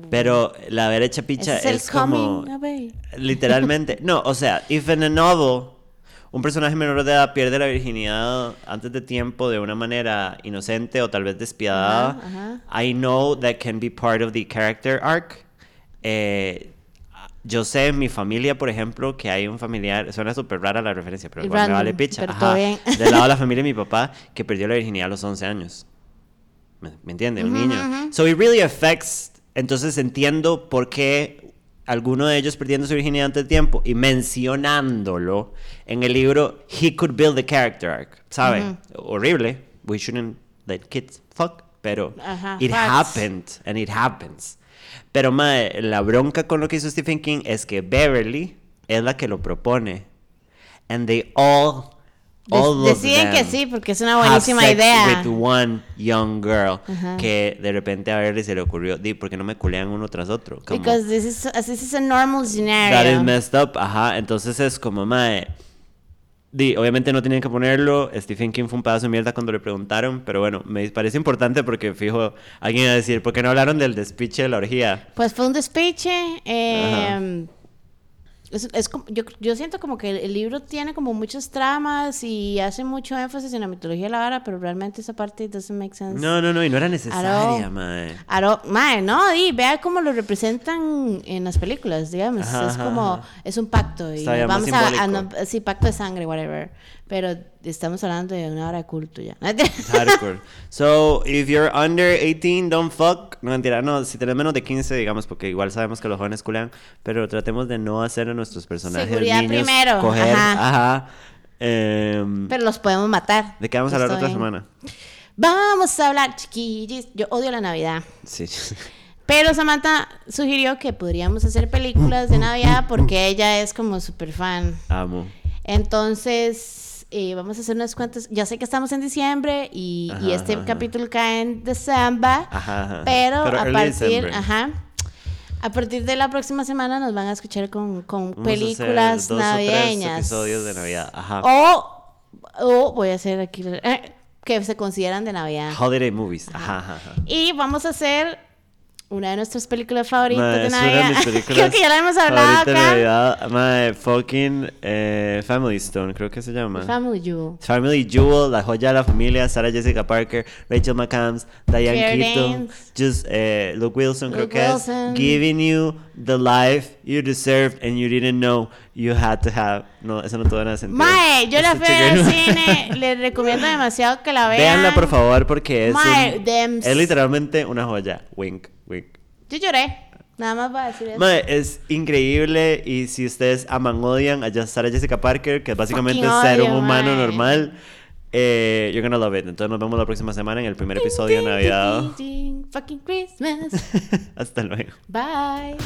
S1: Pero la derecha picha
S2: es
S1: es como... Literalmente. No, o sea, if in a novel un personaje menor de edad pierde la virginidad antes de tiempo de una manera inocente o tal vez despiadada, I know that can be part of the character arc. Eh, yo sé en mi familia, por ejemplo, que hay un familiar, suena súper rara la referencia, pero igual me vale picha.
S2: pero
S1: Ajá. Del lado de la familia de mi papá, que perdió la virginidad a los 11 años. ¿Me, me entiende? Un niño. So it really affects. Entonces entiendo por qué alguno de ellos perdiendo su virginidad antes de tiempo y mencionándolo en el libro, he could build a character arc. ¿Sabe? Horrible. We shouldn't let kids fuck. Pero it
S2: facts.
S1: happened and it happens. Pero mae, la bronca con lo que hizo Stephen King es que Beverly es la que lo propone. And they all Of
S2: deciden que sí, porque es una
S1: have
S2: buenísima
S1: sex
S2: idea.
S1: With one young girl
S2: Ajá.
S1: que de repente a Beverly se le ocurrió, di, ¿por qué no me culean uno tras otro? Como,
S2: Because this is, this is a normal
S1: that is
S2: scenario.
S1: messed up, ajá. Entonces es como, mae. Di, obviamente no tenían que ponerlo. Stephen King fue un pedazo de mierda cuando le preguntaron. Pero bueno, me parece importante porque fijo, alguien iba a decir, ¿por qué no hablaron del despiche de la orgía?
S2: Pues fue un despeche. eh, es, es como- yo, yo siento como que el, el libro tiene como muchas tramas y hace mucho énfasis en la mitología de la vara, pero realmente esa parte doesn't make sense.
S1: No, no, no, y no era necesaria, mae.
S2: Mae, no, di, vea cómo lo representan en las películas, digamos.
S1: Ajá,
S2: es
S1: ajá,
S2: como,
S1: ajá.
S2: es un pacto. Y
S1: Está
S2: vamos a, a no- sí, pacto de sangre, whatever. Pero estamos hablando de una hora de culto ya.
S1: Hardcore. So, if you're under 18, don't fuck. No, mentira, no, si tenés menos de 15, digamos, porque igual sabemos que los jóvenes culean, pero tratemos de no hacer a nuestros personajes
S2: Seguridad
S1: niños
S2: primero,
S1: coger,
S2: ajá.
S1: ajá. Em,
S2: Pero los podemos matar.
S1: ¿De qué vamos a hablar otra
S2: bien.
S1: semana?
S2: Vamos a hablar, chiquillos. Yo odio la Navidad.
S1: Sí.
S2: Pero Samantha sugirió que podríamos hacer películas de Navidad porque ella es como súper fan.
S1: Amo.
S2: Entonces, eh, vamos a hacer unas cuantas. Ya sé que estamos en diciembre y, este
S1: ajá,
S2: capítulo cae en diciembre. Pero,
S1: Pero
S2: a partir, ajá, a partir de la próxima semana nos van a escuchar con, con películas navideñas.
S1: episodios de Navidad. Ajá.
S2: O, o voy a hacer aquí eh, que se consideran de Navidad.
S1: Holiday movies. Ajá.
S2: Y vamos a hacer una de nuestras películas favoritas de
S1: es una de
S2: Navidad.
S1: mis películas
S2: Creo que ya la hemos hablado acá.
S1: Navidad. Mae, fucking eh, Family Stone, creo que se llama.
S2: Family Jewel.
S1: Family Jewel, la joya de la familia, Sarah Jessica Parker, Rachel McAdams, Diane
S2: Claire
S1: Keaton,
S2: Danes.
S1: just eh, Luke Wilson, creo que es giving you the life you deserved and you didn't know you had to have. No, eso no tuvo nada sentido.
S2: Mae, yo la fui al cine, les recomiendo demasiado que la vean.
S1: Véanla por favor porque es,
S2: Mae,
S1: un- es literalmente una joya. Wink,
S2: Yo lloré. Nada más va a decir eso.
S1: Mae, es increíble y si ustedes aman odian a Sarah Jessica Parker, que es básicamente
S2: Fucking
S1: ser un
S2: odio,
S1: humano
S2: mae.
S1: normal, eh, you're gonna love it. Entonces nos vemos la próxima semana en el primer episodio de Navidad.
S2: Fucking Christmas.
S1: Hasta luego.
S2: Bye.